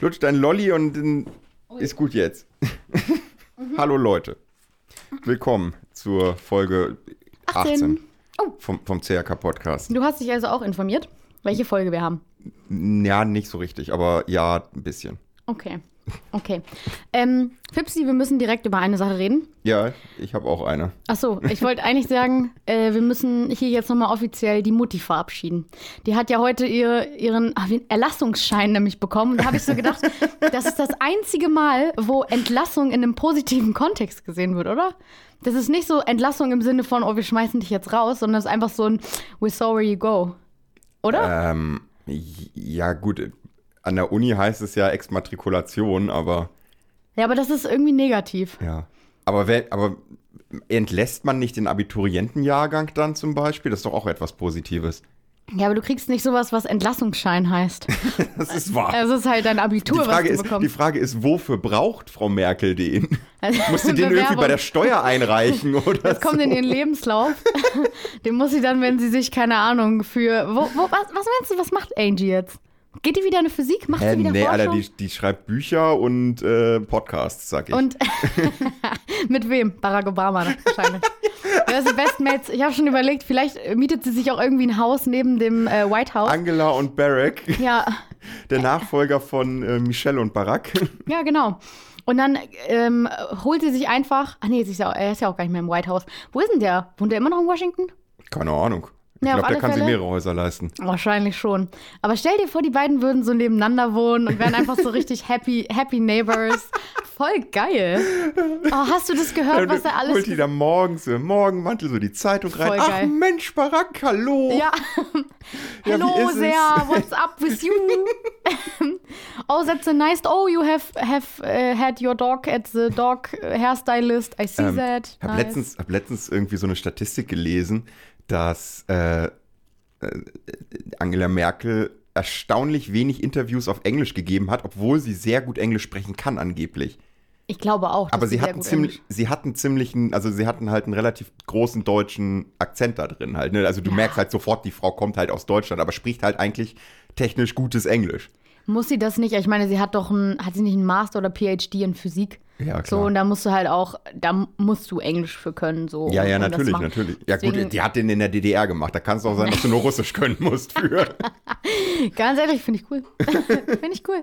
Lutsch dein Lolli und dann ist gut jetzt. Hallo Leute. Willkommen zur Folge 18, 18. Oh. vom, vom CRK Podcast. Du hast dich also auch informiert, welche Folge wir haben. Ja, nicht so richtig, aber ja, ein bisschen. Okay. Okay. Ähm, Fipsi, wir müssen direkt über eine Sache reden. Ja, ich habe auch eine. Achso, ich wollte eigentlich sagen, äh, wir müssen hier jetzt nochmal offiziell die Mutti verabschieden. Die hat ja heute ihr, ihren wie- Erlassungsschein nämlich bekommen. Und da habe ich so gedacht, das ist das einzige Mal, wo Entlassung in einem positiven Kontext gesehen wird, oder? Das ist nicht so Entlassung im Sinne von, oh, wir schmeißen dich jetzt raus, sondern es ist einfach so ein We're sorry you go. Oder? Ähm, ja, gut. An der Uni heißt es ja Exmatrikulation, aber Ja, aber das ist irgendwie negativ. ja. Aber, wer, aber entlässt man nicht den Abiturientenjahrgang dann zum Beispiel? Das ist doch auch etwas Positives. Ja, aber du kriegst nicht sowas, was Entlassungsschein heißt. Das ist wahr. Es ist halt dein Die Abitur, Frage, was du ist, die bekommst. Frage ist, wofür braucht Frau Merkel den? Also, Muss sie den irgendwie bei der Steuer einreichen oder Das kommt in ihren Lebenslauf. Den muss sie dann, wenn sie sich, keine Ahnung, für. Wo, wo, was, was meinst du, was macht Angie jetzt? Geht die wieder in eine Physik? Macht Hä, sie wieder nee, Forschung? Alter, die, die schreibt Bücher und äh, Podcasts, sag ich. Und mit wem? Barack Obama wahrscheinlich. Das ist Best Mates. Ich habe schon überlegt, vielleicht mietet sie sich auch irgendwie ein Haus neben dem äh, White House. Angela und Barack, ja, der Nachfolger von äh, Michelle und Barack. ja, genau. Und dann ähm, holt sie sich einfach. Ach nee, sie ist ja, er ist ja auch gar nicht mehr im White House. Wo ist denn der? Wohnt der immer noch in Washington? Keine Ahnung. Ich Ja, glaube, der kann sich Fälle. mehrere Häuser leisten. Wahrscheinlich schon. Aber stell dir vor, die beiden würden so nebeneinander wohnen und wären einfach so richtig happy, happy neighbors. Voll geil. Oh, hast du das gehört, was er alles Holt die da morgens im Morgenmantel so die Zeitung rein. Voll Ach geil. Mensch, Barack, hallo. Ja. Ja, Hello there, what's up with you? oh, that's a nice. Oh, you have have uh, had your dog at the dog hairstylist. I see Ähm, that. Ich habe Nice. letztens, hab letztens irgendwie so eine Statistik gelesen, dass äh, äh, Angela Merkel erstaunlich wenig Interviews auf Englisch gegeben hat, obwohl sie sehr gut Englisch sprechen kann angeblich. Ich glaube auch. Aber sie hatten ziemlich, sie hatten ziemlichen, also sie hatten halt einen relativ großen deutschen Akzent da drin halt. Ne? Also du Ja. merkst halt sofort, die Frau kommt halt aus Deutschland, aber spricht halt eigentlich technisch gutes Englisch. Muss sie das nicht? Ich meine, sie hat doch ein, hat sie nicht einen Master oder PhD in Physik? Ja, So, und da musst du halt auch, da musst du Englisch für können. So, Ja, ja, um natürlich, natürlich. Ja Deswegen- gut, die hat den in der DDR gemacht. Da kann es auch sein, dass du nur Russisch können musst für. Ganz ehrlich, finde ich cool. finde ich cool.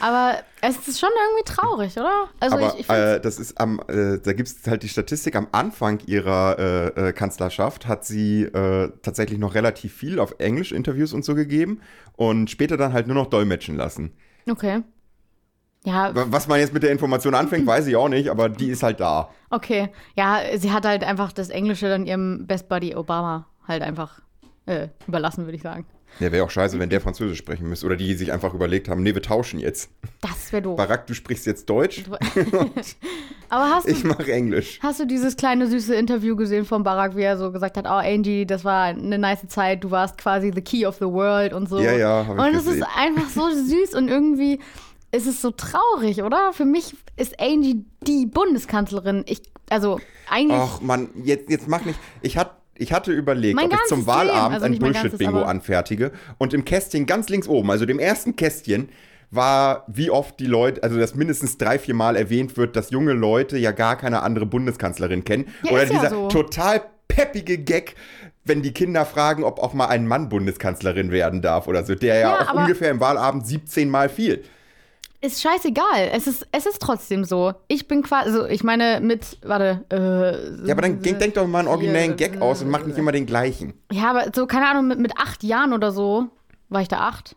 Aber es ist schon irgendwie traurig, oder? Also Aber ich, ich äh, das ist am, äh, da gibt es halt die Statistik, am Anfang ihrer äh, äh, Kanzlerschaft hat sie äh, tatsächlich noch relativ viel auf Englisch Interviews und so gegeben und später dann halt nur noch dolmetschen lassen. okay. Ja, Was man jetzt mit der Information anfängt, weiß ich auch nicht, aber die ist halt da. okay. Ja, sie hat halt einfach das Englische dann ihrem Best Buddy Obama halt einfach äh, überlassen, würde ich sagen. Ja, wäre auch scheiße, wenn der Französisch sprechen müsste oder die sich einfach überlegt haben, nee, wir tauschen jetzt. Das wäre doof. Barack, du sprichst jetzt Deutsch, Aber hast ich du, mache Englisch. hast du dieses kleine süße Interview gesehen von Barack, wie er so gesagt hat, oh Angie, das war eine nice Zeit, du warst quasi the key of the world und so. Ja, ja, hab ich Und es ist einfach so süß und irgendwie ist es so traurig, oder? Für mich ist Angie die Bundeskanzlerin. Ich, also eigentlich. Ach man, jetzt, jetzt mach nicht. Ich, hat, ich hatte überlegt, Mein ob ich zum Wahlabend also ein Bullshit-Bingo anfertige und im Kästchen ganz links oben, also dem ersten Kästchen, war, wie oft die Leute, also dass mindestens drei, vier Mal erwähnt wird, dass junge Leute ja gar keine andere Bundeskanzlerin kennen. Ja, Oder ist ja dieser so. total peppige Gag, wenn die Kinder fragen, ob auch mal ein Mann Bundeskanzlerin werden darf oder so, der ja, Ja, auch ungefähr im Wahlabend 17 Mal fiel. Ist scheißegal. Es ist, es ist trotzdem so. Ich bin quasi, also ich meine mit, warte, äh, Ja, aber dann denk, denk doch mal einen originellen Gag aus und mach nicht immer den gleichen. Ja, aber so, keine Ahnung, mit, mit acht Jahren oder so, war ich da acht?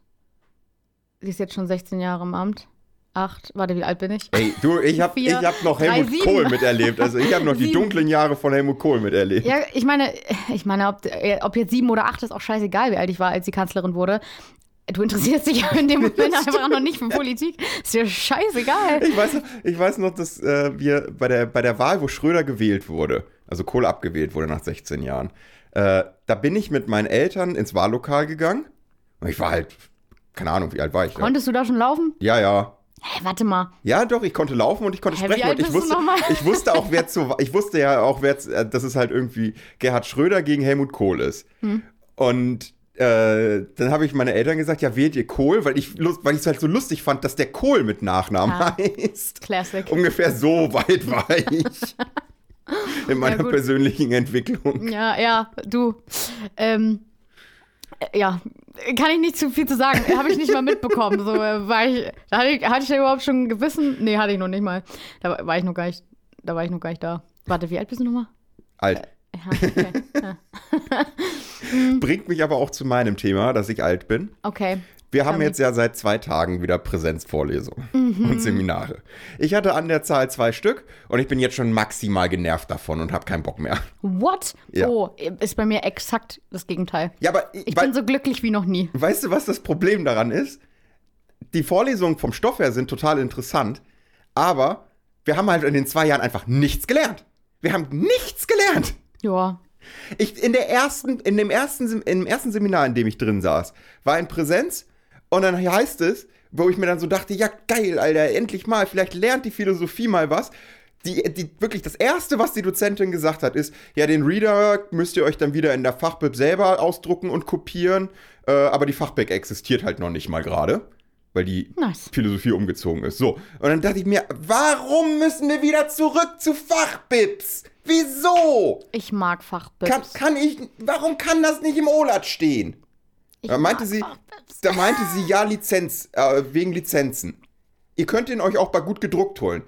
Sie ist jetzt schon 16 Jahre im Amt. Acht, warte, wie alt bin ich? Ey, du, ich hab, ich hab noch drei, Helmut sieben. Kohl miterlebt. Also ich habe noch die Sieben. dunklen Jahre von Helmut Kohl miterlebt. Ja, ich meine, ich meine, ob, äh, ob jetzt sieben oder acht ist auch scheißegal, wie alt ich war, als sie Kanzlerin wurde. Du interessierst dich ja in dem Moment einfach noch nicht für Politik. Ist dir scheißegal. Ich weiß, noch- ich weiß noch, dass äh, wir bei der, bei der Wahl, wo Schröder gewählt wurde, also Kohl abgewählt wurde nach 16 Jahren, äh, da bin ich mit meinen Eltern ins Wahllokal gegangen. Und ich war halt, keine Ahnung, wie alt war ich? Konntest du da schon laufen? Ja, ja. Hä, warte mal. Ja, doch, ich konnte laufen und ich konnte wie sprechen und ich wusste, ich wusste auch, wer zu, ich wusste ja auch, wer, zu- äh, dass es halt irgendwie Gerhard Schröder gegen Helmut Kohl ist. Hm. Und äh, dann habe ich meine Eltern gesagt, ja, wählt ihr Kohl, weil ich weil ich es halt so lustig fand, dass der Kohl mit Nachnamen Ah. heißt. Classic. Ungefähr so weit war ich in meiner gut. persönlichen Entwicklung. Ja, ja, du. Ähm, äh, ja, kann ich nicht zu viel zu sagen. Habe ich nicht mal mitbekommen. So, äh, war ich, da hatte ich, hatte ich da überhaupt schon ein Gewissen? Nee, hatte ich noch nicht mal. Da war- war ich noch gar nicht, da war ich noch gar nicht da. Warte, wie alt bist du nochmal? Alt. Ja, okay. ja. Bringt mich aber auch zu meinem Thema, dass ich alt bin. okay. Wir haben jetzt ja seit zwei Tagen wieder Präsenzvorlesungen Mhm. und Seminare. Ich hatte an der Zahl zwei Stück und ich bin jetzt schon maximal genervt davon und habe keinen Bock mehr. What? Ja. Oh, ist bei mir exakt das Gegenteil. Ja, aber ich, Ich bin so glücklich wie noch nie. weißt du, was das Problem daran ist? Die Vorlesungen vom Stoff her sind total interessant, aber wir haben halt in den zwei Jahren einfach nichts gelernt. Wir haben nichts gelernt. Ja. Ich, in der ersten, in dem ersten, Sem- im ersten Seminar, in dem ich drin saß, war in Präsenz und dann heißt es, wo ich mir dann so dachte, ja geil, Alter, endlich mal, vielleicht lernt die Philosophie mal was. Die, die, wirklich, das Erste, was die Dozentin gesagt hat, ist, ja, den Reader müsst ihr euch dann wieder in der Fachbib selber ausdrucken und kopieren, äh, aber die Fachbib existiert halt noch nicht mal gerade, weil die Nice. Philosophie umgezogen ist. So, und dann dachte ich mir, warum müssen wir wieder zurück zu Fachbibs? Wieso? Ich mag Fachbips. Kann, kann ich, warum kann das nicht im OLAT stehen? ich Da meinte sie, Fachbips. da meinte sie, ja, Lizenz, äh, wegen Lizenzen. Ihr könnt ihn euch auch bei gut gedruckt holen.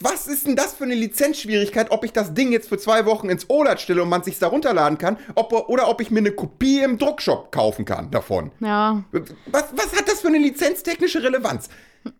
Was ist denn das für eine Lizenzschwierigkeit, ob ich das Ding jetzt für zwei Wochen ins OLAT stelle und man sich's da runterladen kann, ob, oder ob ich mir eine Kopie im Druckshop kaufen kann davon? Ja. Was, was hat das für eine lizenztechnische Relevanz?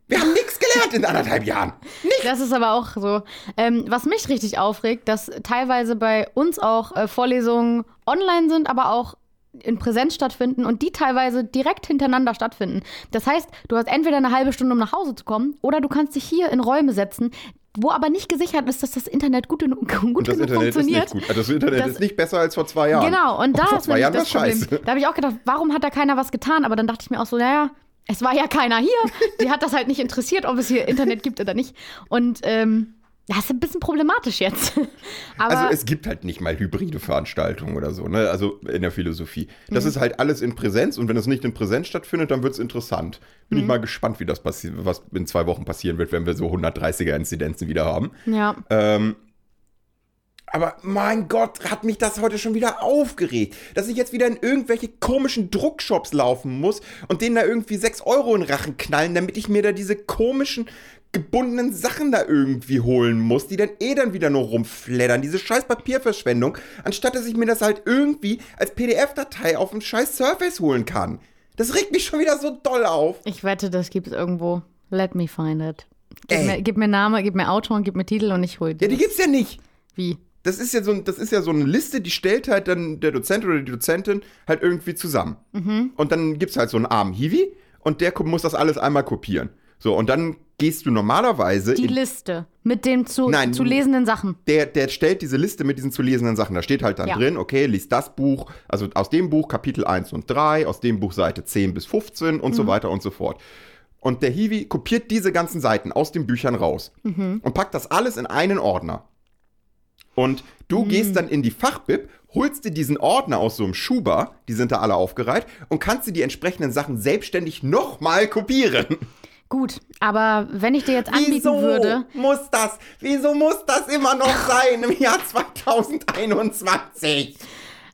Wir haben nichts gelernt in anderthalb Jahren. Nichts. Das ist aber auch so. Ähm, was mich richtig aufregt, dass teilweise bei uns auch äh, Vorlesungen online sind, aber auch in Präsenz stattfinden und die teilweise direkt hintereinander stattfinden. Das heißt, du hast entweder eine halbe Stunde, um nach Hause zu kommen, oder du kannst dich hier in Räume setzen, wo aber nicht gesichert ist, dass das Internet gut, genug- gut Und das genug Internet ist funktioniert. nicht gut. Das Internet Das- ist nicht besser als vor zwei Jahren. Genau, und da vor ist zwei Jahren das Problem. scheiße. Da habe ich auch gedacht, warum hat da keiner was getan? Aber dann dachte ich mir auch so, naja, es war ja keiner hier. Die hat das halt nicht interessiert, ob es hier Internet gibt oder nicht. Und ähm, das ist ein bisschen problematisch jetzt. Also es gibt halt nicht mal hybride Veranstaltungen oder so, ne? Also in der Philosophie. Mhm. Das ist halt alles in Präsenz und wenn es nicht in Präsenz stattfindet, dann wird es interessant. Bin Mhm. ich mal gespannt, wie das passiert, was in zwei Wochen passieren wird, wenn wir so 130er-Inzidenzen wieder haben. ja, Ähm, aber mein Gott, hat mich das heute schon wieder aufgeregt, dass ich jetzt wieder in irgendwelche komischen Druckshops laufen muss und denen da irgendwie 6 Euro in Rachen knallen, damit ich mir da diese komischen gebundenen Sachen da irgendwie holen muss, die dann eh dann wieder nur rumfleddern. Diese scheiß Papierverschwendung, anstatt dass ich mir das halt irgendwie als PDF-Datei auf dem scheiß Surface holen kann. Das regt mich schon wieder so doll auf. ich wette, das gibt es irgendwo. Let me find it. Gib Ey. mir, gib mir Name, gib mir Autor und gib mir Titel und ich hol Ja, die gibt's ja nicht. Wie? Das ist ja so, ein- das ist ja so eine Liste, die stellt halt dann der Dozent oder die Dozentin halt irgendwie zusammen. Und dann gibt's halt so einen armen Hiwi und der muss das alles einmal kopieren. So, und dann gehst du normalerweise Die Liste mit den zu, Nein. zu lesenden Sachen. der, der stellt diese Liste mit diesen zu lesenden Sachen. Da steht halt dann Ja. drin, okay, liest das Buch, also aus dem Buch Kapitel 1 und 3, aus dem Buch Seite 10 bis 15 und Mhm. so weiter und so fort. Und der Hiwi kopiert diese ganzen Seiten aus den Büchern raus Mhm. und packt das alles in einen Ordner. Und du Mhm. gehst dann in die Fachbib, holst dir diesen Ordner aus so einem Schuber, die sind da alle aufgereiht, und kannst dir die entsprechenden Sachen selbstständig nochmal kopieren. Gut, aber wenn ich dir jetzt anbieten Wieso würde, muss das? Wieso muss das immer noch sein im Jahr 2021?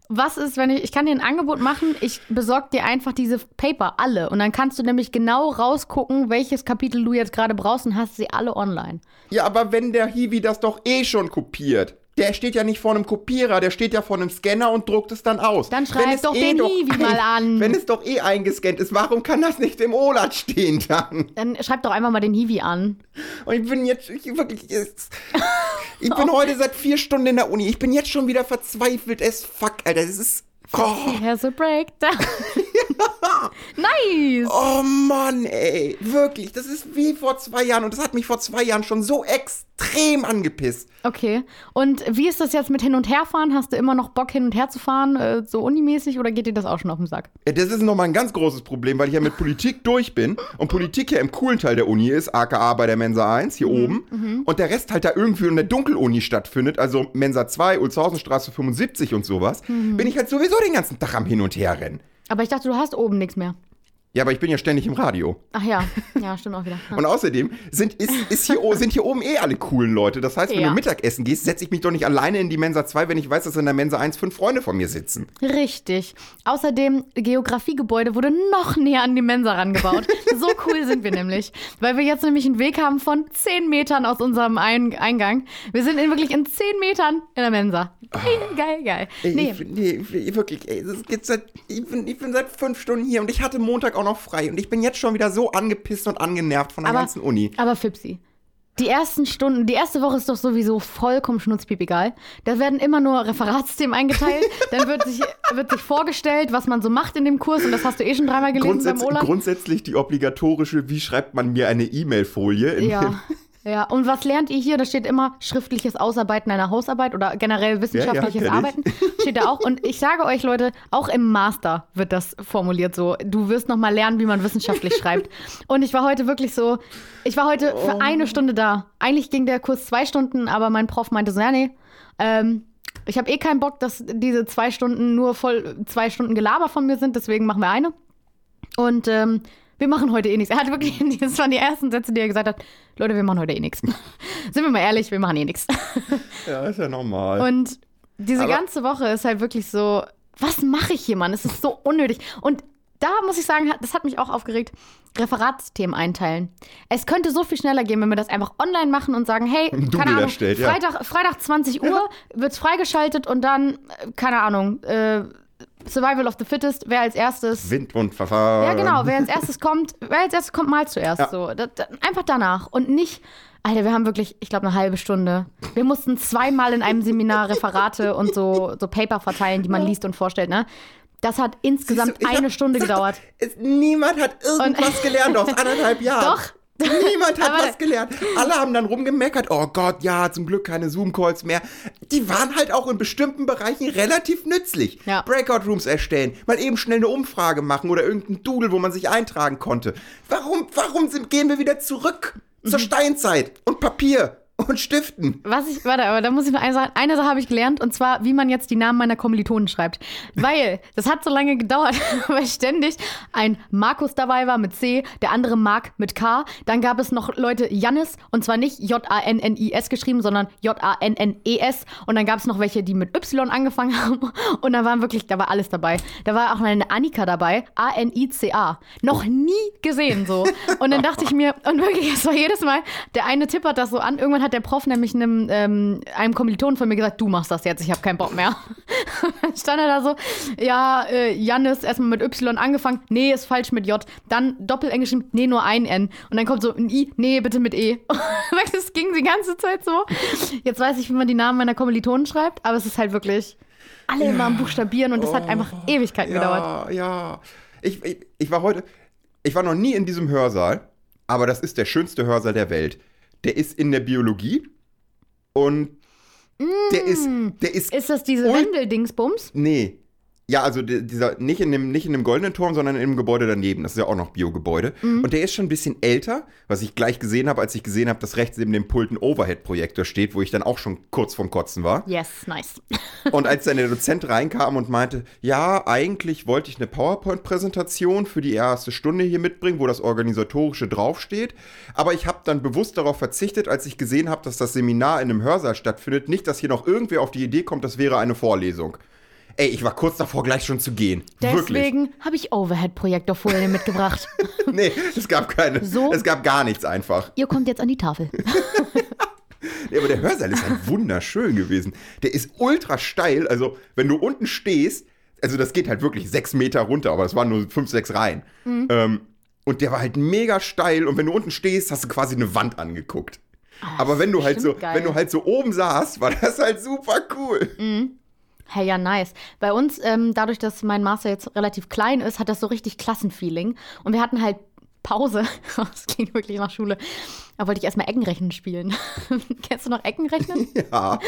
was ist, wenn ich, ich kann dir ein Angebot machen, ich besorge dir einfach diese Paper, alle. Und dann kannst du nämlich genau rausgucken, welches Kapitel du jetzt gerade brauchst und hast sie alle online. Ja, aber wenn der Hiwi das doch eh schon kopiert. Der steht ja nicht vor einem Kopierer, der steht ja vor einem Scanner und druckt es dann aus. Dann schreib es doch den Hiwi mal an. Wenn es doch eh eingescannt ist, warum kann das nicht im OLAT stehen dann? Dann schreib doch einfach mal den Hiwi an. Und ich bin jetzt ich wirklich Ich bin heute seit vier Stunden in der Uni. Ich bin jetzt schon wieder verzweifelt as fuck, Alter. Das ist. Oh, He has a breakdown. nice. oh Mann, ey. Wirklich. Das ist wie vor zwei Jahren. Und das hat mich vor zwei Jahren schon so extrem angepisst. Okay. Und wie ist das jetzt mit Hin- und Herfahren? Hast du immer noch Bock, hin und her zu fahren, äh, so unimäßig, oder geht dir das auch schon auf den Sack? Ja, das ist nochmal ein ganz großes Problem, weil ich ja mit Politik durch bin und Politik ja im coolen Teil der Uni ist, aka bei der Mensa 1 hier oben und der Rest halt da irgendwie in der Dunkeluni stattfindet, also Mensa 2, Ulzhausenstraße 75 und sowas, bin ich halt sowieso den ganzen Tag am Hin und Her rennen. Aber ich dachte, du hast oben nichts mehr. Ja, aber ich bin ja ständig im Radio. Ach ja, ja, stimmt auch wieder. Und außerdem sind, ist, ist hier, sind hier oben eh alle coolen Leute. Das heißt, wenn Ja. du Mittagessen gehst, setze ich mich doch nicht alleine in die Mensa 2, wenn ich weiß, dass in der Mensa 1 fünf Freunde von mir sitzen. Richtig. Außerdem, Geografiegebäude wurde noch näher an die Mensa rangebaut. so cool sind wir nämlich. Weil wir jetzt nämlich einen Weg haben von 10 Metern aus unserem Ein Eingang. Wir sind in wirklich in 10 Metern in der Mensa. Geil, geil, geil. Nee, ich, nee, wirklich, ey, das geht seit, ich, bin, ich bin seit fünf Stunden hier und ich hatte Montag auch noch frei und ich bin jetzt schon wieder so angepisst und angenervt von der aber, ganzen Uni. aber Fipsi. Die ersten Stunden, die erste Woche ist doch sowieso vollkommen schnutzpiep egal. Da werden immer nur Referatsthemen eingeteilt. Dann wird sich, wird sich vorgestellt, was man so macht in dem Kurs. Und das hast du eh schon dreimal gelesen Grundsätz, beim Olaf. grundsätzlich die obligatorische, wie schreibt man mir eine E-Mail-Folie? Ja. Ja, und was lernt ihr hier? Da steht immer schriftliches Ausarbeiten einer Hausarbeit oder generell wissenschaftliches kenn ich. Arbeiten. Steht da auch. Und ich sage euch, Leute, auch im Master wird das formuliert so. Du wirst noch mal lernen, wie man wissenschaftlich schreibt. Und ich war heute wirklich so, ich war heute Oh. für eine Stunde da. Eigentlich ging der Kurs zwei Stunden, aber mein Prof meinte so, ja, nee, ähm, ich habe eh keinen Bock, dass diese zwei Stunden nur voll zwei Stunden Gelaber von mir sind, deswegen machen wir eine. Und ähm, wir machen heute eh nichts. Er hat wirklich, das waren die ersten Sätze, die er gesagt hat, Leute, wir machen heute eh nichts. Sind wir mal ehrlich, wir machen eh nichts. Ja, ist ja normal. Und diese Aber- ganze Woche ist halt wirklich so, was mache ich hier, Mann? Es ist so unnötig. Und da muss ich sagen, das hat mich auch aufgeregt. Referatsthemen einteilen. Es könnte so viel schneller gehen, wenn wir das einfach online machen und sagen, hey, keine Ahnung, erstellt, ja. Freitag, Freitag 20 Uhr wird's freigeschaltet und dann, äh, keine Ahnung, äh, Survival of the Fittest, wer als erstes Wind und Verfahren. ja, genau. Wer als erstes kommt, wer als erstes kommt, mal zuerst. Ja. So, das, das, einfach danach. Und nicht, Alter, wir haben wirklich, ich glaube, eine halbe Stunde. Wir mussten zweimal in einem Seminar Referate und so, so Paper verteilen, die man liest und vorstellt, ne? Das hat insgesamt du, eine hab- Stunde gedauert. Doch, es, niemand hat irgendwas gelernt aus anderthalb Jahren. Doch. Niemand hat was gelernt. Alle haben dann rumgemeckert, oh Gott, ja, zum Glück keine Zoom-Calls mehr. Die waren halt auch in bestimmten Bereichen relativ nützlich. Ja. Breakout-Rooms erstellen, mal eben schnell eine Umfrage machen oder irgendein Doodle, wo man sich eintragen konnte. Warum, warum sind, gehen wir wieder zurück Mhm. zur Steinzeit und Papier und Stiften? Was ich, warte, aber da muss ich noch eine Sache, eine Sache habe ich gelernt und zwar, wie man jetzt die Namen meiner Kommilitonen schreibt. Weil, das hat so lange gedauert, weil ständig ein Markus dabei war mit C, der andere Mark mit K. Dann gab es noch Leute Jannis und zwar nicht J-A-N-N-I-S geschrieben, sondern J-A-N-N-E-S. Und dann gab es noch welche, die mit Y angefangen haben. Und da waren wirklich, da war alles dabei. Da war auch eine Annika dabei, A-N-I-C-A. Noch nie gesehen so. Und dann dachte ich mir, und wirklich, es war jedes Mal, der eine tippert das so an. Irgendwann hat der Prof nämlich einem, ähm, einem Kommilitonen von mir gesagt, du machst das jetzt, ich habe keinen Bock mehr. dann stand er da so, ja, äh, Jannis, erstmal mit Y angefangen, nee, ist falsch mit J. Dann Doppel-Englisch, nee, nur ein N. Und dann kommt so ein I, nee, bitte mit E. das ging die ganze Zeit so. Jetzt weiß ich, wie man die Namen meiner Kommilitonen schreibt, aber es ist halt wirklich alle immer am Buchstabieren und das hat einfach Ewigkeiten gedauert. Ja, ja. Ich, ich, ich war heute, ich war noch nie in diesem Hörsaal, aber das ist der schönste Hörsaal der Welt. Der ist in der Biologie und der ist, der ist, Ist das diese Wendeldingsbums? nee. Ja, also dieser, nicht in, dem, nicht in dem goldenen Turm, sondern im Gebäude daneben. Das ist ja auch noch Biogebäude. Mhm. Und der ist schon ein bisschen älter, was ich gleich gesehen habe, als ich gesehen habe, dass rechts neben dem Pult ein Overhead-Projektor steht, wo ich dann auch schon kurz vorm Kotzen war. Yes, nice. Und als dann der Dozent reinkam und meinte, ja, eigentlich wollte ich eine PowerPoint-Präsentation für die erste Stunde hier mitbringen, wo das Organisatorische draufsteht. Aber ich habe dann bewusst darauf verzichtet, als ich gesehen habe, dass das Seminar in einem Hörsaal stattfindet. Nicht, dass hier noch irgendwer auf die Idee kommt, das wäre eine Vorlesung. Ey, ich war kurz davor, gleich schon zu gehen. Deswegen habe ich Overhead-Projektorfolien mitgebracht. Nee, es gab keine. So? Es gab gar nichts einfach. Ihr kommt jetzt an die Tafel. Nee, aber der Hörsaal ist halt wunderschön gewesen. Der ist ultra steil. Also, wenn du unten stehst, also das geht halt wirklich sechs Meter runter, aber es waren nur fünf, sechs Reihen. Mhm. Ähm, und der war halt mega steil. Und wenn du unten stehst, hast du quasi eine Wand angeguckt. aber wenn du halt so, geil. wenn du halt so oben saßt, war das halt super cool. Hey, ja, nice. Bei uns, ähm, dadurch, dass mein Master jetzt relativ klein ist, hat das so richtig Klassenfeeling. Und wir hatten halt Pause. Das klingt wirklich nach Schule. Da wollte ich erstmal Eckenrechnen spielen. Kennst du noch Eckenrechnen? Ja,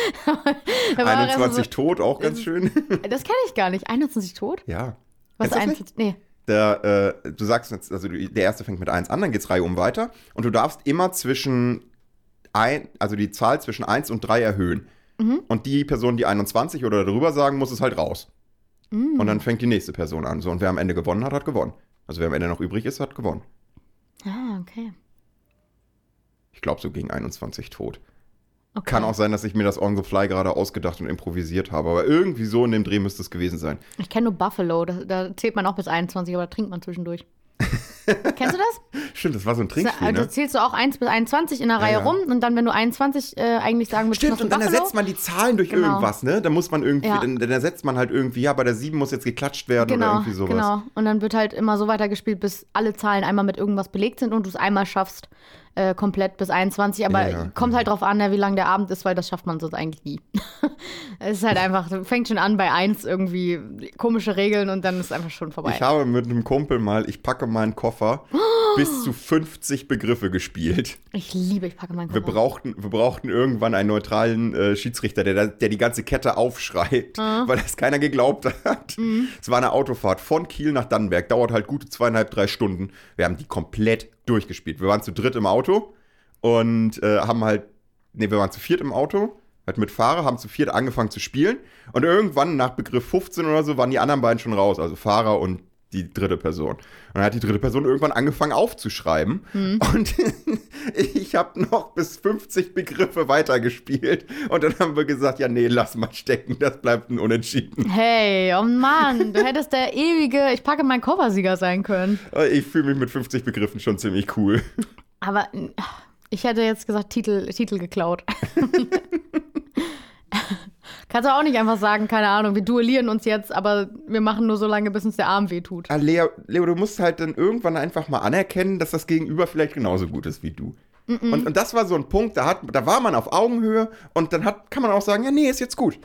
Da war 21 tot, auch ganz schön. so, das kenne ich gar nicht. 21 tot? ja. Was Kennst du das nicht? 21? Nee. Der, äh, du sagst jetzt, also der erste fängt mit 1 an, dann geht's Reihe um weiter. Und du darfst immer zwischen ein, also die Zahl zwischen 1 und 3 erhöhen. Mhm. Und die Person, die 21 oder darüber sagen muss, ist halt raus. Und dann fängt die nächste Person an. So, und wer am Ende gewonnen hat, hat gewonnen. Also wer am Ende noch übrig ist, hat gewonnen. Ah, okay. Ich glaube, so gegen 21 tot. okay. Kann auch sein, dass ich mir das on the fly gerade ausgedacht und improvisiert habe. Aber irgendwie so in dem Dreh müsste es gewesen sein. Ich kenne nur Buffalo, da, da zählt man auch bis 21, aber da trinkt man zwischendurch. Kennst du das? Stimmt, das war so ein Trinkspiel, da ne? zählst du auch 1 bis 21 in der Reihe ja. rum und dann, wenn du 21 äh, eigentlich sagen würdest, Stimmt, du und dann Buffalo. ersetzt man die Zahlen durch Genau. irgendwas, ne? Da muss man irgendwie, Ja. dann, dann ersetzt man halt irgendwie, ja, bei der 7 muss jetzt geklatscht werden oder Genau, irgendwie sowas. genau. Und dann wird halt immer so weitergespielt, bis alle Zahlen einmal mit irgendwas belegt sind und du es einmal schaffst, äh, komplett bis 21. Aber Ja, kommt halt drauf an, ja, wie lang der Abend ist, weil das schafft man sonst eigentlich nie. es ist halt einfach, fängt schon an bei 1 irgendwie komische Regeln und dann ist es einfach schon vorbei. Ich habe mit einem Kumpel mal, ich packe meinen Koffer, bis zu 50 Begriffe gespielt. Ich liebe, ich packe meinen Wir Koffer. brauchten, wir brauchten irgendwann einen neutralen äh, Schiedsrichter, der, der die ganze Kette aufschreibt, Ah. weil das keiner geglaubt hat. Mhm. Es war eine Autofahrt von Kiel nach Dannenberg, dauert halt gute zweieinhalb, drei Stunden. Wir haben die komplett durchgespielt. Wir waren zu dritt im Auto und äh, haben halt, nee, wir waren zu viert im Auto, halt mit Fahrer, haben zu viert angefangen zu spielen und irgendwann nach Begriff 15 oder so waren die anderen beiden schon raus, also Fahrer und die dritte Person. Und dann hat die dritte Person irgendwann angefangen aufzuschreiben. Und ich habe noch bis 50 Begriffe weitergespielt. Und dann haben wir gesagt, ja, nee, lass mal stecken, das bleibt ein Unentschieden. Hey, oh Mann, du hättest der ewige, ich packe meinen Koffersieger sein können. Ich fühle mich mit 50 Begriffen schon ziemlich cool. Aber äh, ich hätte jetzt gesagt, Titel, Titel geklaut. Kannst du auch nicht einfach sagen, keine Ahnung, wir duellieren uns jetzt, aber wir machen nur so lange, bis uns der Arm wehtut. Ah, Leo, Leo, du musst halt dann irgendwann einfach mal anerkennen, dass das Gegenüber vielleicht genauso gut ist wie du. Und, und das war so ein Punkt, da, hat, da war man auf Augenhöhe und dann hat, kann man auch sagen, ja, nee, ist jetzt gut.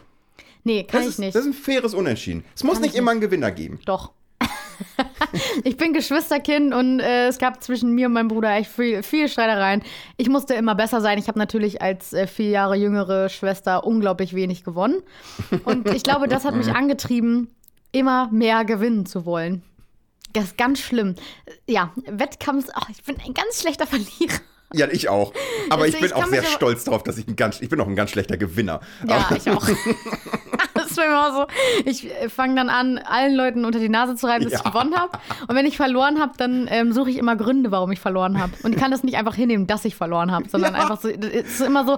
Nee, kann Das ich ist, nicht. das ist ein faires Unentschieden. Es muss nicht ich immer einen Gewinner geben. Doch. ich bin Geschwisterkind und äh, es gab zwischen mir und meinem Bruder echt viel, viel Streitereien. Ich musste immer besser sein. Ich habe natürlich als äh, vier Jahre jüngere Schwester unglaublich wenig gewonnen. Und ich glaube, das hat mich angetrieben, immer mehr gewinnen zu wollen. Das ist ganz schlimm. Ja, Wettkampf, oh, ich bin ein ganz schlechter Verlierer. Ja, ich auch. Aber Also ich bin ich auch sehr stolz darauf, dass ich ein ganz, ich bin auch ein ganz schlechter Gewinner. Ja, Aber, ich auch. Ist mir immer so. Ich fange dann an, allen Leuten unter die Nase zu reiben, dass Ja. ich gewonnen habe. Und wenn ich verloren habe, dann ähm, suche ich immer Gründe, warum ich verloren habe. Und ich kann das nicht einfach hinnehmen, dass ich verloren habe, sondern Ja. einfach so. Es ist immer so.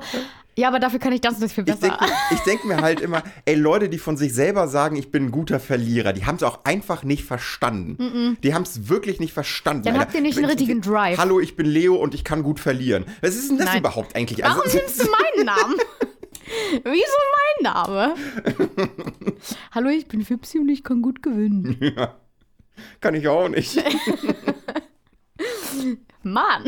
Ja, aber dafür kann ich das und das viel ich besser. denke ich denk mir halt immer, ey, Leute, die von sich selber sagen, ich bin ein guter Verlierer, die haben es auch einfach nicht verstanden. Die haben es wirklich nicht verstanden. Dann Alter. habt ihr nicht einen Ich- richtigen Drive. Hallo, ich bin Leo und ich kann gut verlieren. Was ist denn das Nein. überhaupt eigentlich? Warum Also, nimmst du meinen Namen? Wieso mein Name? Hallo, ich bin Fipsi und ich kann gut gewinnen. kann ich auch nicht. Mann!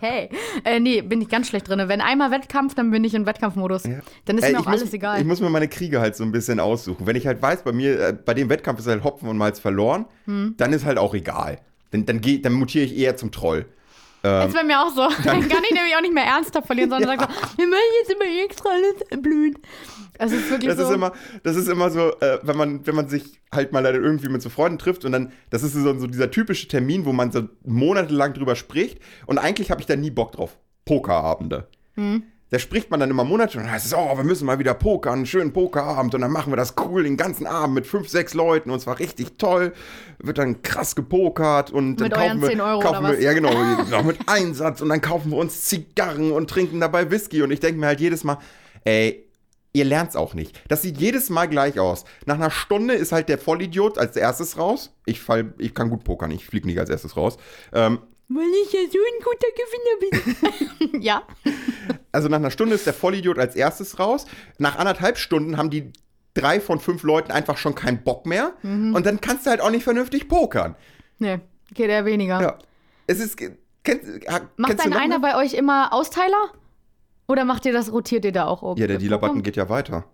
hey. Äh, nee, bin ich ganz schlecht drin. Wenn einmal Wettkampf, dann bin ich in Wettkampfmodus. Dann ist Ey, mir auch muss, alles egal. Ich muss mir meine Kriege halt so ein bisschen aussuchen. Wenn ich halt weiß, bei mir, äh, bei dem Wettkampf ist halt Hopfen und Malz verloren, Hm. dann ist halt auch egal. Dann, dann, geh, dann mutiere ich eher zum Troll. Das ist bei mir auch so. Dann kann ich nämlich auch nicht mehr ernsthaft verlieren, sondern sag so, wir machen jetzt immer extra alles blöd. Es ist wirklich Das so. ist immer, das ist immer so, äh, wenn man, wenn man sich halt mal irgendwie mit so Freunden trifft und dann, das ist so, so dieser typische Termin, wo man so monatelang drüber spricht und eigentlich habe ich da nie Bock drauf. Pokerabende. Hm. Da spricht man dann immer Monate und dann heißt es, oh, wir müssen mal wieder pokern, einen schönen Pokerabend und dann machen wir das cool den ganzen Abend mit fünf, sechs Leuten und es war richtig toll. Wird dann krass gepokert und dann Mit kaufen wir, 10 Euro kaufen wir, ja genau, genau, mit Einsatz und dann kaufen wir uns Zigarren und trinken dabei Whisky und ich denke mir halt jedes Mal, ey, ihr lernt's auch nicht. Das sieht jedes Mal gleich aus. Nach einer Stunde ist halt der Vollidiot als erstes raus. Ich fall, ich kann gut pokern, ich flieg nicht als erstes raus. Ähm, Weil ich ja so ein guter Gewinner bin. ja. also nach einer Stunde ist der Vollidiot als erstes raus. Nach anderthalb Stunden haben die drei von fünf Leuten einfach schon keinen Bock mehr. Mhm. Und dann kannst du halt auch nicht vernünftig pokern. Nee, geht eher weniger. Ja. Es ist. Kennst, Macht dann einer eine? bei euch immer Austeiler? Oder macht ihr das, rotiert ihr da auch oben? Ja, der Dealer-Button geht ja weiter.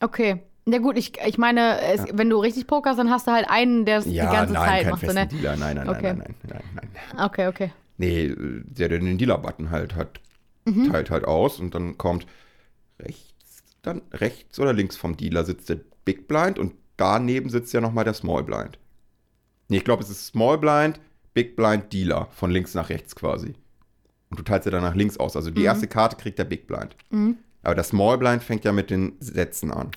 Okay. Na gut, ich, ich meine, es, wenn du richtig pokerst, dann hast du halt einen, der es die Ja, ganze nein, Zeit kein macht. Festen ne? Dealer. Nein, nein, Okay. nein, nein, nein, nein, nein. Okay, okay. Nee, der, der den Dealer-Button halt hat, Mhm. teilt halt aus und dann kommt rechts, dann rechts oder links vom Dealer sitzt der Big Blind und daneben sitzt ja nochmal der Small Blind. Nee, ich glaube, es ist Small Blind, Big Blind, Dealer, von links nach rechts quasi. Und du teilst ja dann nach links aus. Also die erste Karte kriegt der Big Blind. Mhm. Aber der Small Blind fängt ja mit den Sätzen an.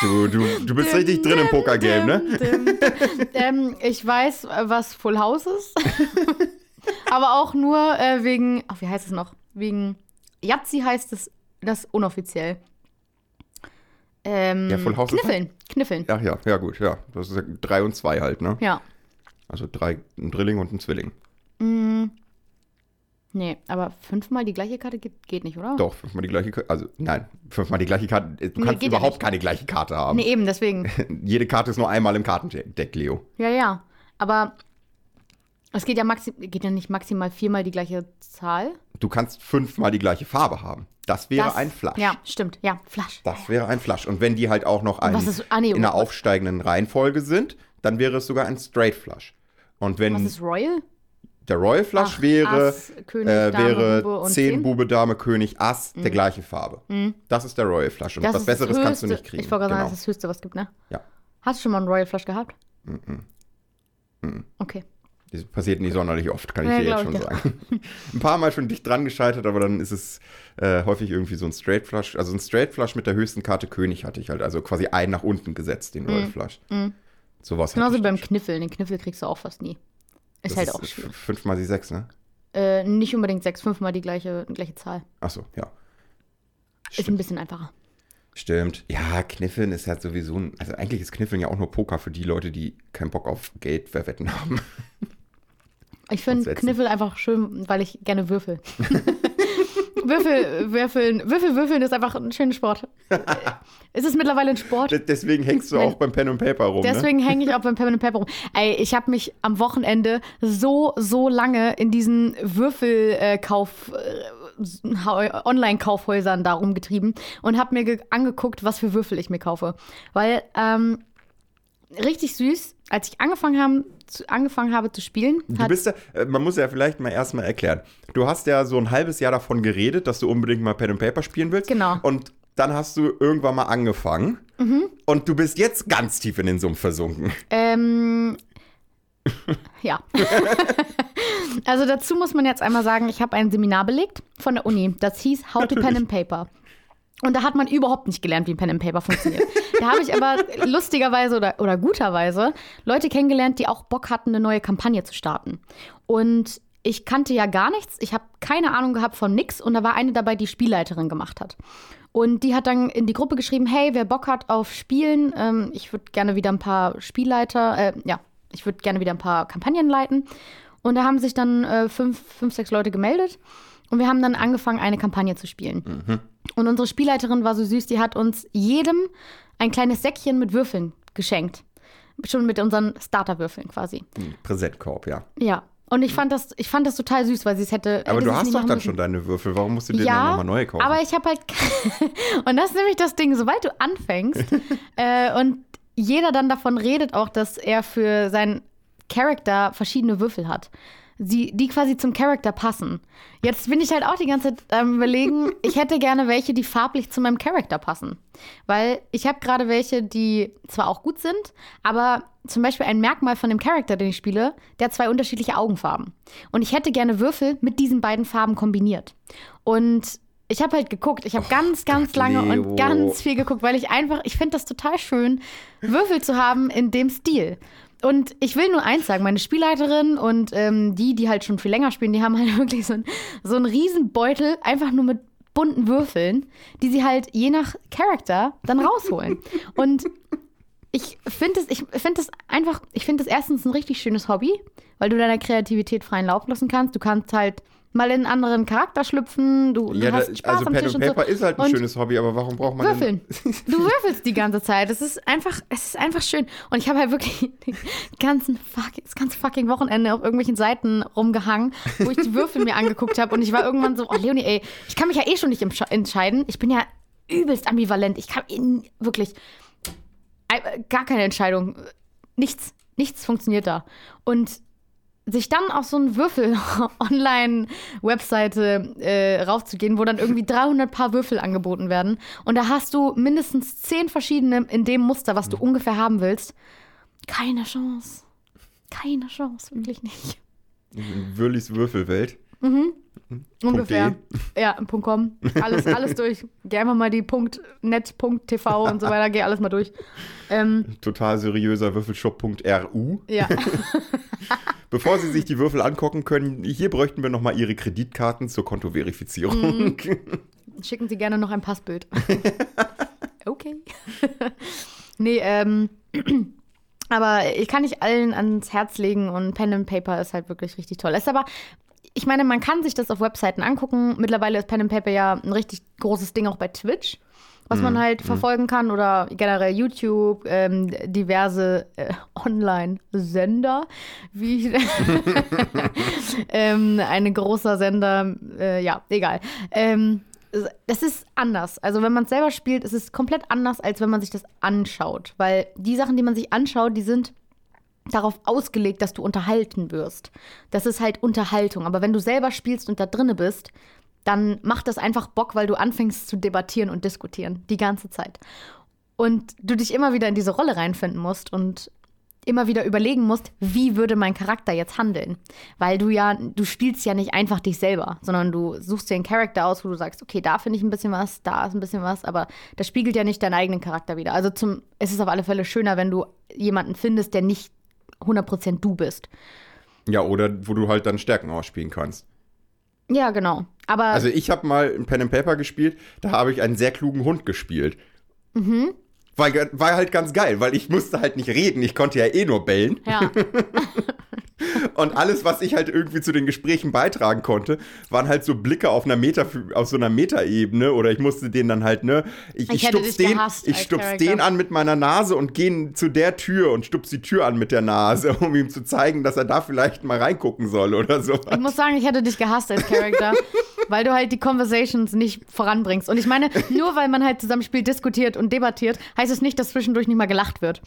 Du, du, du bist richtig drin im Pokergame, ne? Dim, dim. ähm, ich weiß, was Full House ist. Aber auch nur äh, wegen, ach, wie heißt es noch? Wegen Yazzi heißt es das unoffiziell. Ähm, Ja, Full House ist Kniffeln. Kniffeln. Ja, ja, ja, gut, ja. Das ist ja drei und zwei halt, ne? Ja. Also drei, ein Drilling und ein Zwilling. Mm. Nee, aber fünfmal die gleiche Karte geht, geht nicht, oder? Doch, fünfmal die gleiche Karte. Also, nein, fünfmal die gleiche Karte. Du Nee, kannst ja überhaupt nicht. keine gleiche Karte haben. Nee, eben, deswegen. Jede Karte ist nur einmal im Kartendeck, Leo. Ja, ja. Aber es geht ja, maxi geht ja nicht maximal viermal die gleiche Zahl. Du kannst fünfmal die gleiche Farbe haben. Das wäre Das- ein Flash. Ja, stimmt. Ja, Flash. Das wäre ein Flush. Und wenn die halt auch noch ein, ist- ah, nee, in einer aufsteigenden Reihenfolge sind, dann wäre es sogar ein Straight Flush. Und wenn Was ist Royal? Der Royal Flush Ach, wäre, Ass, König, äh, Dame, wäre Bube und 10 Zehn? Mhm. Bube, Dame, König, Ass, der gleiche Farbe. Das ist der Royal Flush. Und Das was Besseres das kannst du Höchste. nicht kriegen. Ich wollte gerade sagen, genau. das ist das Höchste, was es gibt, ne? Ja. Hast du schon mal einen Royal Flush gehabt? Okay. Das passiert nicht sonderlich oft, kann ich Ja, dir jetzt schon ich sagen. ein paar Mal schon dicht dran gescheitert, aber dann ist es äh, häufig irgendwie so ein Straight Flush. Also ein Straight Flush mit der höchsten Karte König hatte ich halt. Also quasi einen nach unten gesetzt, den Royal Flush. Sowas hatte Mhm. Genauso ich beim. Kniffeln. Den Kniffel kriegst du auch fast nie. Ist halt auch schwierig. f- Fünfmal die sechs, ne? Äh, nicht unbedingt sechs, fünfmal die gleiche, gleiche Zahl. Achso, ja. Ist ein bisschen einfacher. Stimmt. Ja, Kniffeln ist halt sowieso ein. Also eigentlich ist Kniffeln ja auch nur Poker für die Leute, die keinen Bock auf Geld verwetten haben. Ich finde. Kniffel einfach schön, weil ich gerne würfel. Würfel, würfeln, Würfel, würfeln ist einfach ein schöner Sport. es ist mittlerweile ein Sport. De- Deswegen hängst du auch beim Pen und Paper rum. ne? Deswegen hänge ich auch beim Pepper Pepper rum. Ey, ich habe mich am Wochenende so, so lange in diesen Würfelkauf, äh, Hau- Online-Kaufhäusern da rumgetrieben und habe mir ge- angeguckt, was für Würfel ich mir kaufe. Weil, ähm, richtig süß, als ich angefangen, haben, zu, angefangen habe zu spielen, Du bist ja, äh, man muss ja vielleicht mal erstmal erklären. Du hast ja so ein halbes Jahr davon geredet, dass du unbedingt mal Pen and Paper spielen willst. Genau. Und dann hast du irgendwann mal angefangen. Mhm. Und du bist jetzt ganz tief in den Sumpf versunken. Ähm, ja. also dazu muss man jetzt einmal sagen, ich habe ein Seminar belegt von der Uni. Das hieß How to Pen and Paper. Und da hat man überhaupt nicht gelernt, wie Pen and Paper funktioniert. da habe ich aber lustigerweise oder, oder guterweise Leute kennengelernt, die auch Bock hatten, eine neue Kampagne zu starten. Und ich kannte ja gar nichts. Ich habe keine Ahnung gehabt von nix. Und da war eine dabei, die Spielleiterin gemacht hat. Und die hat dann in die Gruppe geschrieben, hey, wer Bock hat auf Spielen, ähm, ich würde gerne wieder ein paar Spielleiter, äh, ja, ich würde gerne wieder ein paar Kampagnen leiten. Und da haben sich dann äh, fünf, fünf, sechs Leute gemeldet. Und wir haben dann angefangen, eine Kampagne zu spielen. Und unsere Spielleiterin war so süß, die hat uns jedem ein kleines Säckchen mit Würfeln geschenkt. Schon mit unseren Starterwürfeln quasi. Ein Präsentkorb, ja. Ja. Und ich fand das, ich fand das total süß, weil sie es hätte. Aber hätte du hast doch dann müssen. schon deine Würfel. Warum musst du dir dann Ja, nochmal neue kaufen? aber ich habe halt. und das ist nämlich das Ding, sobald du anfängst äh, und jeder dann davon redet auch, dass er für seinen Charakter verschiedene Würfel hat. Sie, die quasi zum Charakter passen. Jetzt bin ich halt auch die ganze Zeit am überlegen, ich hätte gerne welche, die farblich zu meinem Charakter passen. Weil ich habe gerade welche, die zwar auch gut sind, aber zum Beispiel ein Merkmal von dem Charakter, den ich spiele, der hat zwei unterschiedliche Augenfarben. Und ich hätte gerne Würfel mit diesen beiden Farben kombiniert. Und ich habe halt geguckt, ich habe ganz, ganz Gott, lange Leo. und ganz viel geguckt, weil ich einfach, ich finde das total schön, Würfel zu haben in dem Stil. Und ich will nur eins sagen, meine Spielleiterin und ähm, die, die halt schon viel länger spielen, die haben halt wirklich so, ein, so einen riesen Beutel, einfach nur mit bunten Würfeln, die sie halt je nach Charakter dann rausholen. und ich finde es, ich finde es einfach, ich finde es erstens ein richtig schönes Hobby, weil du deiner Kreativität freien Lauf lassen kannst. Du kannst halt mal in einen anderen Charakter schlüpfen, du, du ja, da, hast Spaß also am Pen Tisch und und so. Paper ist halt ein Und schönes Hobby, aber warum braucht man Würfeln. Du würfelst die ganze Zeit. Es ist einfach, es ist einfach schön. Und ich habe halt wirklich ganzen fuck, das ganze fucking Wochenende auf irgendwelchen Seiten rumgehangen, wo ich die Würfel mir angeguckt habe. Und ich war irgendwann so, oh Leonie, ey, ich kann mich ja eh schon nicht entsch- entscheiden. Ich bin ja übelst ambivalent. Ich kann in, wirklich äh, gar keine Entscheidung. Nichts, nichts funktioniert da. Und sich dann auf so eine Würfel-Online-Webseite äh, raufzugehen, wo dann irgendwie 300 Paar Würfel angeboten werden. Und da hast du mindestens 10 verschiedene in dem Muster, was du ungefähr haben willst. Keine Chance. Keine Chance, wirklich nicht. Würlis Würfelwelt. Ungefähr. Ja, Punkt .com. Alles, alles durch. Geh einfach mal die .net, .tv und so weiter, geh alles mal durch. Ähm, Total seriöser Würfelshop.ru. ja. Bevor Sie sich die Würfel angucken können, hier bräuchten wir nochmal Ihre Kreditkarten zur Kontoverifizierung. Schicken Sie gerne noch ein Passbild. okay. nee, ähm. Aber ich kann nicht allen ans Herz legen und Pen and Paper ist halt wirklich richtig toll. Ist aber, ich meine, man kann sich das auf Webseiten angucken. Mittlerweile ist Pen and Paper ja ein richtig großes Ding auch bei Twitch, was man halt verfolgen kann oder generell YouTube, ähm, diverse äh, Online-Sender, wie ich, ähm, ein großer Sender, äh, ja, egal. Ähm, das ist anders. Also wenn man es selber spielt, ist es komplett anders, als wenn man sich das anschaut. Weil die Sachen, die man sich anschaut, die sind darauf ausgelegt, dass du unterhalten wirst. Das ist halt Unterhaltung. Aber wenn du selber spielst und da drinne bist, dann macht das einfach Bock, weil du anfängst zu debattieren und diskutieren. Die ganze Zeit. Und du dich immer wieder in diese Rolle reinfinden musst und immer wieder überlegen musst, wie würde mein Charakter jetzt handeln? Weil du ja, du spielst ja nicht einfach dich selber, sondern du suchst dir einen Charakter aus, wo du sagst, okay, da finde ich ein bisschen was, da ist ein bisschen was, aber das spiegelt ja nicht deinen eigenen Charakter wieder. Also zum, es ist auf alle Fälle schöner, wenn du jemanden findest, der nicht 100% du bist. Ja, oder wo du halt dann Stärken ausspielen kannst. Ja, genau. Aber Also ich habe mal ein Pen and Paper gespielt, da habe ich einen sehr klugen Hund gespielt. Mhm. War, war halt ganz geil, weil ich musste halt nicht reden, ich konnte ja eh nur bellen. ja, Und alles, was ich halt irgendwie zu den Gesprächen beitragen konnte, waren halt so Blicke auf einer Meta, auf so einer Metaebene oder ich musste den dann halt, ne, ich, Ich ich stups den, gehasst ich als stups Charakter. den an mit meiner Nase und gehe zu der Tür und stups die Tür an mit der Nase, um ihm zu zeigen, dass er da vielleicht mal reingucken soll oder so. ich muss sagen, ich hätte dich gehasst als Charakter, weil du halt die Conversations nicht voranbringst. Und ich meine, nur weil man halt zusammen spielt, diskutiert und debattiert, heißt es nicht, dass zwischendurch nicht mal gelacht wird.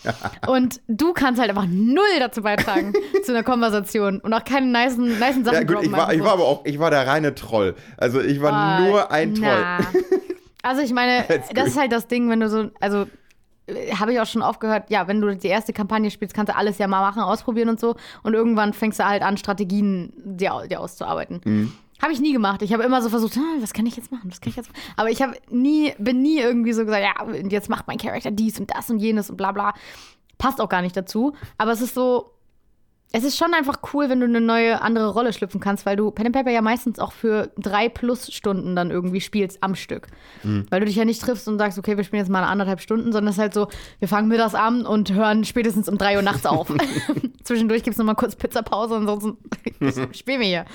Und du kannst halt einfach null dazu beitragen zu einer Konversation und auch keine nicen, nicen Sachen Ja gut, ich war, ich war aber auch, ich war der reine Troll. Also ich war Ah, nur ein Troll. na. Also ich meine, das ist halt das Ding, wenn du so, also habe ich auch schon oft gehört, ja, wenn du die erste Kampagne spielst, kannst du alles ja mal machen, ausprobieren und so. Und irgendwann fängst du halt an, Strategien dir, dir auszuarbeiten. Mhm. Habe ich nie gemacht. Ich habe immer so versucht, ah, was kann ich jetzt machen? Was kann ich jetzt machen? Aber ich habe nie, bin nie irgendwie so gesagt, ja, jetzt macht mein Charakter dies und das und jenes und bla bla. Passt auch gar nicht dazu. Aber es ist so, es ist schon einfach cool, wenn du eine neue, andere Rolle schlüpfen kannst, weil du Pen and Paper ja meistens auch für drei plus Stunden dann irgendwie spielst am Stück. Weil du dich ja nicht triffst und sagst, okay, wir spielen jetzt mal anderthalb Stunden, sondern es ist halt so, wir fangen mittags an und hören spätestens um drei Uhr nachts auf. Zwischendurch gibt es nochmal kurz Pizzapause, ansonsten spielen wir hier.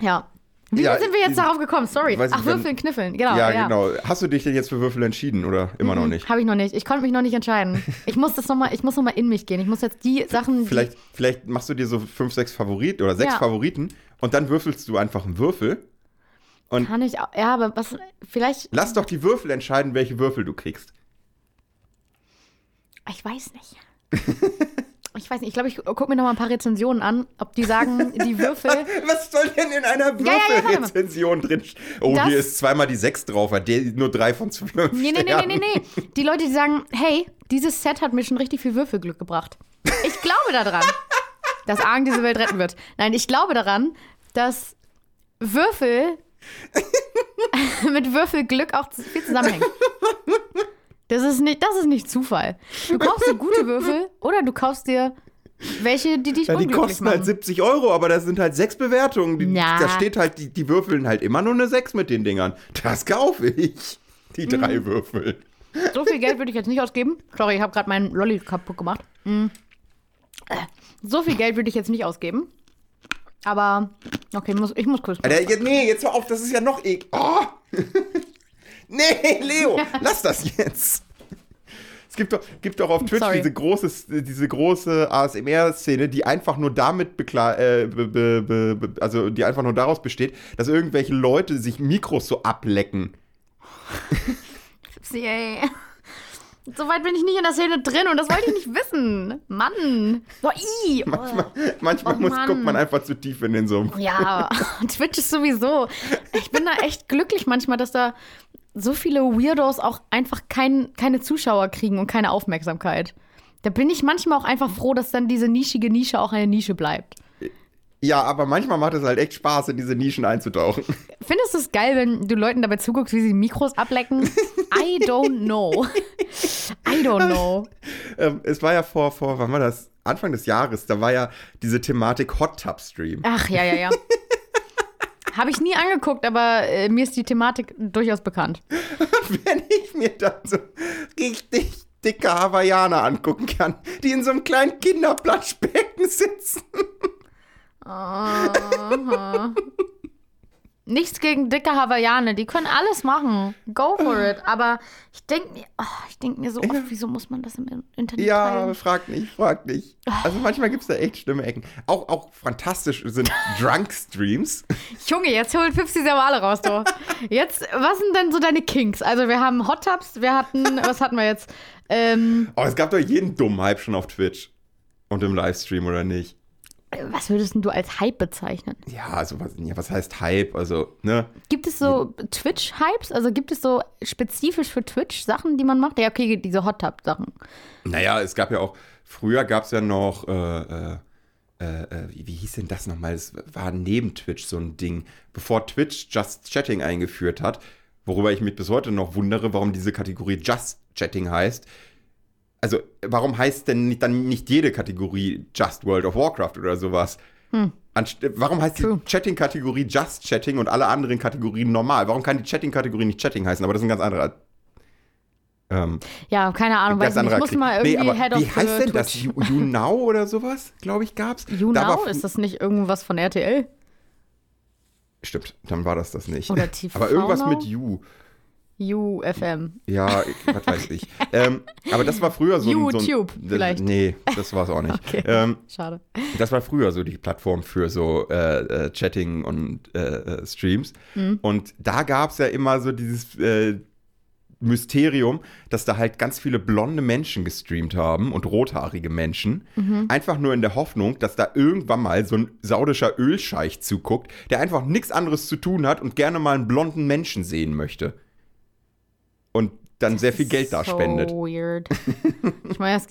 Ja. Wie Ja, sind wir jetzt darauf gekommen? Sorry. weiß Ach, nicht, wenn- Würfeln, Kniffeln. Genau. ja, Ja, genau. Hast du dich denn jetzt für Würfel entschieden oder immer noch nicht? Habe ich noch nicht. Ich konnte mich noch nicht entscheiden. Ich muss das noch mal, ich muss noch mal in mich gehen. Ich muss jetzt die Sachen, die Vielleicht, vielleicht machst du dir so fünf, sechs Favoriten oder sechs Ja. Favoriten und dann würfelst du einfach einen Würfel. Und Kann ich auch. Ja, aber was. Vielleicht. lass doch die Würfel entscheiden, welche Würfel du kriegst. Ich weiß nicht. Ich weiß nicht. Ich glaube, ich gucke mir noch mal ein paar Rezensionen an, ob die sagen, die Würfel. Was soll denn in einer ja, ja, mal. Würfelrezension drin? Oh, Das- hier ist zweimal die sechs drauf, weil der nur drei von fünf Nee, nee, nee, nee, nee, nee. Die Leute, die sagen, hey, dieses Set hat mir schon richtig viel Würfelglück gebracht. Ich glaube daran, dass Argen diese Welt retten wird. Nein, ich glaube daran, dass Würfel mit Würfelglück auch viel zusammenhängen. Das ist nicht, das ist nicht Zufall. Du kaufst dir gute Würfel oder du kaufst dir welche, die dich Ja, die kosten machen. halt 70 Euro, aber das sind halt sechs Bewertungen. Die, Na. Da steht halt, die, die würfeln halt immer nur eine 6 mit den Dingern. Das kaufe ich. Die Mhm. drei Würfel. So viel Geld würde ich jetzt nicht ausgeben. Sorry, ich habe gerade meinen Lolli kaputt gemacht. Mm. Äh, So viel Geld würde ich jetzt nicht ausgeben. Aber, okay, muss, ich muss kurz. Alter, jetzt, nee, jetzt hör auf, das ist ja noch ek. Oh. nee, Leo, lass das jetzt. Es gibt doch, gibt doch auf Twitch Sorry. diese große, diese große ASMR-Szene, die einfach nur damit äh, be, be, be, also die einfach nur daraus besteht, dass irgendwelche Leute sich Mikros so ablecken. Sie, ey. So weit bin ich nicht in der Szene drin und das wollte ich nicht wissen. Mann. So, i. Oh. Manchmal Oh muss, Mann. guckt man einfach zu tief in den Sumpf. Ja, Twitch ist sowieso. Ich bin da echt glücklich manchmal, dass da so viele Weirdos auch einfach kein, keine Zuschauer kriegen und keine Aufmerksamkeit. Da bin ich manchmal auch einfach froh, dass dann diese nischige Nische auch eine Nische bleibt. Ja, aber manchmal macht es halt echt Spaß, in diese Nischen einzutauchen. Findest du es geil, wenn du Leuten dabei zuguckst, wie sie Mikros ablecken? I don't know. I don't know. Ähm, es war ja vor, vor, wann war das? Anfang des Jahres, da war ja diese Thematik Hot Tub Stream. Ach, ja, ja, ja. Habe ich nie angeguckt, aber äh, mir ist die Thematik durchaus bekannt. Wenn ich mir dann so richtig dicke Hawaiianer angucken kann, die in so einem kleinen Kinderplatschbecken sitzen. Aha. Nichts gegen dicke Hawaiianer, die können alles machen. Go for it. Aber ich denke mir, oh, ich denk mir so oft, wieso muss man das im Internet Ja, teilen? frag nicht, frag nicht. Also manchmal gibt es da echt schlimme Ecken. Auch, auch fantastisch sind Drunk-Streams. Junge, jetzt holt 50 Servale raus, du. Jetzt, was sind denn so deine Kinks? Also wir haben Hot Tubs, wir hatten, was hatten wir jetzt? Ähm, Oh, es gab doch jeden dummen Hype schon auf Twitch. Und im Livestream, oder nicht? Was würdest denn du als Hype bezeichnen? Ja, also was, ja, was heißt Hype? Also, ne? Gibt es so Twitch-Hypes? Also gibt es so spezifisch für Twitch Sachen, die man macht? Ja, okay, diese Hot Tub-Sachen. Naja, es gab ja auch, früher gab es ja noch, äh, äh, äh, wie, wie hieß denn das nochmal? Es war neben Twitch so ein Ding, bevor Twitch Just Chatting eingeführt hat, worüber ich mich bis heute noch wundere, warum diese Kategorie Just Chatting heißt. Also, warum heißt denn nicht, dann nicht jede Kategorie Just World of Warcraft oder sowas? Anst warum heißt True. die Chatting-Kategorie Just Chatting und alle anderen Kategorien normal? Warum kann die Chatting-Kategorie nicht Chatting heißen? Aber das ist ein ganz anderer. Ähm, Ja, keine Ahnung, weiß ich nicht. Ich muss Krieg. mal irgendwie nee, Head Wie heißt denn das? Twitch. You, you Now oder sowas, glaube ich, gab's. You Da Now? Ist das nicht irgendwas von RTL? Stimmt, dann war das das nicht. Oder TV aber irgendwas Now? mit You. You FM. Ja, was weiß ich. ähm, aber das war früher so ein. So YouTube ein, vielleicht. Nee, das war es auch nicht. Okay. ähm, Schade. das war früher so die Plattform für so äh, äh, Chatting und äh, äh, Streams. Mhm. Und da gab es ja immer so dieses äh, Mysterium, dass da halt ganz viele blonde Menschen gestreamt haben und rothaarige Menschen. Mhm. Einfach nur in der Hoffnung, dass da irgendwann mal so ein saudischer Ölscheich zuguckt, der einfach nichts anderes zu tun hat und gerne mal einen blonden Menschen sehen möchte. Dann sehr viel Geld da so spendet. weird. Ich meine, es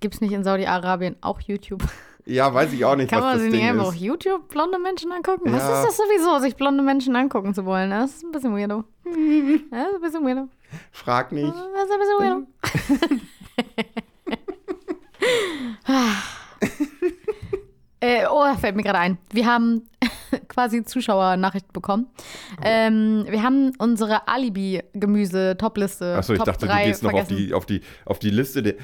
gibt es nicht in Saudi-Arabien auch YouTube? Ja, weiß ich auch nicht, Kann was man das sich nicht einfach auf. YouTube blonde Menschen angucken? Was Ja. ist das sowieso, sich blonde Menschen angucken zu wollen? Das ist ein bisschen weirdo. Das ist ein bisschen weirdo. Frag nicht. Das ist ein bisschen weirdo. äh, oh, fällt mir gerade ein. Wir haben quasi Zuschauernachrichten bekommen. Ähm, wir haben unsere Alibi-Gemüse-Top-Liste. Achso, ich Top dachte, du 3 gehst noch auf die, auf, die, auf die Liste der.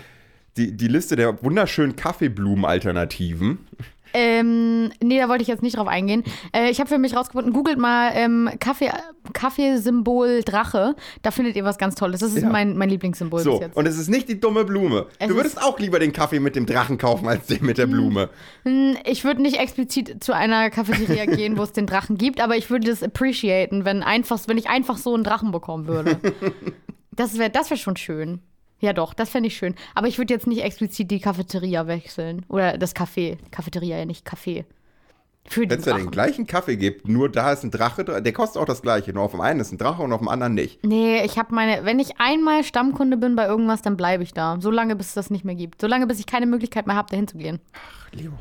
Die, die Liste der wunderschönen Kaffeeblumen-Alternativen. Ähm, nee, da wollte ich jetzt nicht drauf eingehen. Äh, ich habe für mich rausgefunden, googelt mal ähm, Kaffee, Kaffeesymbol Drache. Da findet ihr was ganz Tolles. Das ist Ja. mein, mein Lieblingssymbol So, bis jetzt. und es ist nicht die dumme Blume. Es du würdest auch lieber den Kaffee mit dem Drachen kaufen als den mit der Blume. Hm, Ich würde nicht explizit zu einer Cafeteria gehen, wo es den Drachen gibt, aber ich würde das appreciaten, wenn, einfach, wenn ich einfach so einen Drachen bekommen würde. Das wäre das wär schon schön. Ja, doch, das fände ich schön. Aber ich würde jetzt nicht explizit die Cafeteria wechseln. Oder das Café. Cafeteria, ja nicht Café. Für Wenn es ja den gleichen Kaffee gibt, nur da ist ein Drache, drin, der kostet auch das gleiche. Nur auf dem einen ist ein Drache und auf dem anderen nicht. Nee, ich habe meine, wenn ich einmal Stammkunde bin bei irgendwas, dann bleibe ich da. So lange, bis es das nicht mehr gibt. So lange, bis ich keine Möglichkeit mehr habe, da hinzugehen. Leo.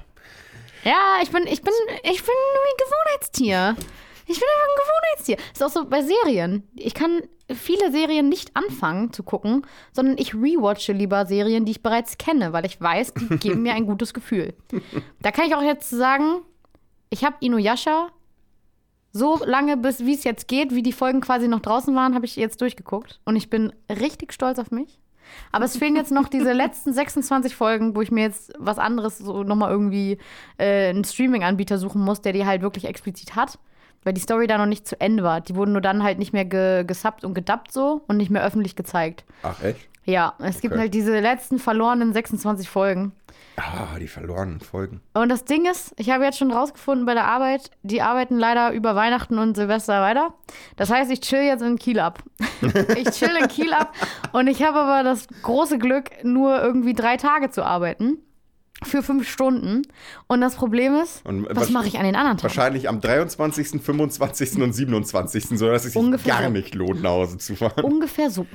Ja, ich bin, ich bin, ich bin ein Gewohnheitstier. Ich bin einfach ein Gewohnheitstier. Ist auch so bei Serien. Ich kann viele Serien nicht anfangen zu gucken, sondern ich rewatche lieber Serien, die ich bereits kenne, weil ich weiß, die geben mir ein gutes Gefühl. Da kann ich auch jetzt sagen, ich habe Inuyasha so lange, bis wie es jetzt geht, wie die Folgen quasi noch draußen waren, habe ich jetzt durchgeguckt. Und ich bin richtig stolz auf mich. Aber es fehlen jetzt noch diese letzten 26 Folgen, wo ich mir jetzt was anderes so nochmal irgendwie äh, einen Streaming-Anbieter suchen muss, der die halt wirklich explizit hat. Weil die Story da noch nicht zu Ende war. Die wurden nur dann halt nicht mehr ge gesubbt und gedubbt so und nicht mehr öffentlich gezeigt. Ach, echt? Ja, es gibt Okay. halt diese letzten verlorenen 26 Folgen. Ah, die verlorenen Folgen. Und das Ding ist, ich habe jetzt schon rausgefunden bei der Arbeit, die arbeiten leider über Weihnachten und Silvester weiter. Das heißt, ich chill jetzt in Kiel ab. ich chill in Kiel ab und ich habe aber das große Glück, nur irgendwie drei Tage zu arbeiten. Für fünf Stunden. Und das Problem ist, Und was mache ich an den anderen Tagen? Wahrscheinlich am 23., 25. und 27., sodass es sich Ungefähr gar so. nicht lohnt, nach Hause zu fahren. Ungefähr so.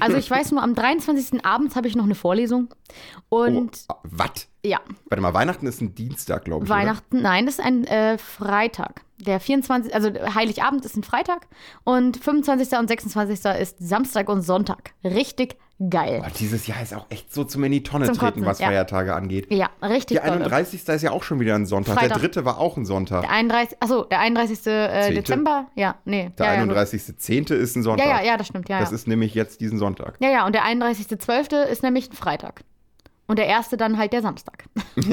Also ich weiß nur, am 23. abends habe ich noch eine Vorlesung. Und oh, was? Ja, Warte mal, Weihnachten ist ein Dienstag, glaube ich. Weihnachten, nein, das ist ein äh, Freitag. Der 24., also Heiligabend ist ein Freitag und 25. und 26. ist Samstag und Sonntag. Richtig geil. Oder? Boah, dieses Jahr ist auch echt so zum in die Tonne Zum treten, Kotzen, was ja. Feiertage angeht. Ja, richtig Der dolle. 31. ist ja auch schon wieder ein Sonntag. Freitag. Der dritte war auch ein Sonntag. Der 31. Achso, der 31. Äh? Dezember? Ja, nee. Der ja, ja, gut. 31.10. ist ein Sonntag. Ja, ja, ja, das stimmt. Ja, Das ist nämlich jetzt diesen Sonntag. ja, ja, und der 31.12. ist nämlich ein Freitag. Und der erste dann halt der Samstag.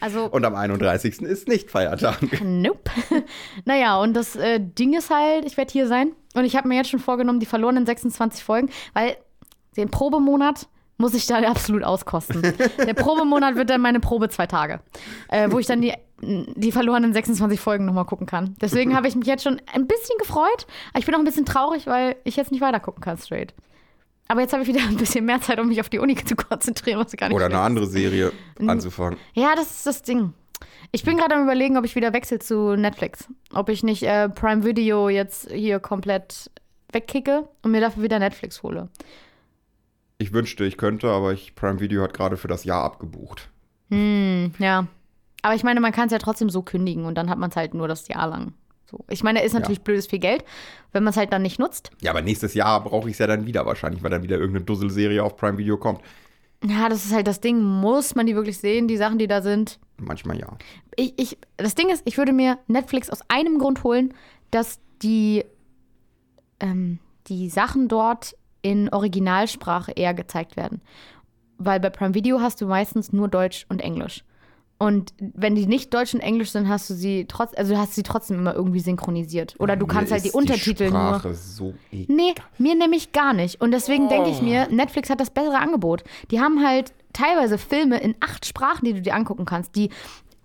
Also, Und am 31. ist nicht Feiertag. nope. naja, und das äh, Ding ist halt, ich werde hier sein. Und ich habe mir jetzt schon vorgenommen, die verlorenen 26 Folgen, weil den Probemonat muss ich da absolut auskosten. Der Probemonat wird dann meine Probe zwei Tage, äh, wo ich dann die, die verlorenen 26 Folgen nochmal gucken kann. Deswegen habe ich mich jetzt schon ein bisschen gefreut, aber ich bin auch ein bisschen traurig, weil ich jetzt nicht weiter gucken kann straight. Aber jetzt habe ich wieder ein bisschen mehr Zeit, um mich auf die Uni zu konzentrieren, was gar nicht Oder eine schlecht andere Serie anzufangen. ja, das ist das Ding. Ich bin gerade am überlegen, ob ich wieder wechsle zu Netflix. Ob ich nicht äh, Prime Video jetzt hier komplett wegkicke und mir dafür wieder Netflix hole. Ich wünschte, ich könnte, aber ich, Prime Video hat gerade für das Jahr abgebucht. Hm, ja. Aber ich meine, man kann es ja trotzdem so kündigen und dann hat man es halt nur das Jahr lang. So. Ich meine, ist natürlich blödes viel Geld, wenn man es halt dann nicht nutzt. Ja, aber nächstes Jahr brauche ich es ja dann wieder wahrscheinlich, weil dann wieder irgendeine Dusselserie auf Prime Video kommt. Ja, das ist halt das Ding. Muss man die wirklich sehen, die Sachen, die da sind? Manchmal ja. ich, ich, das Ding ist, ich würde mir Netflix aus einem Grund holen, dass die, ähm, die Sachen dort in Originalsprache eher gezeigt werden. Weil bei Prime Video hast du meistens nur Deutsch und Englisch. Und wenn die nicht Deutsch und Englisch sind, hast du sie trotz, also du hast sie trotzdem immer irgendwie synchronisiert. Oder du Mir kannst halt die Untertitel die nur. Sprache so egal. Nee, mir nämlich gar nicht. Und deswegen denke ich Oh. mir, Netflix hat das bessere Angebot. Die haben halt teilweise Filme in acht Sprachen, die du dir angucken kannst, die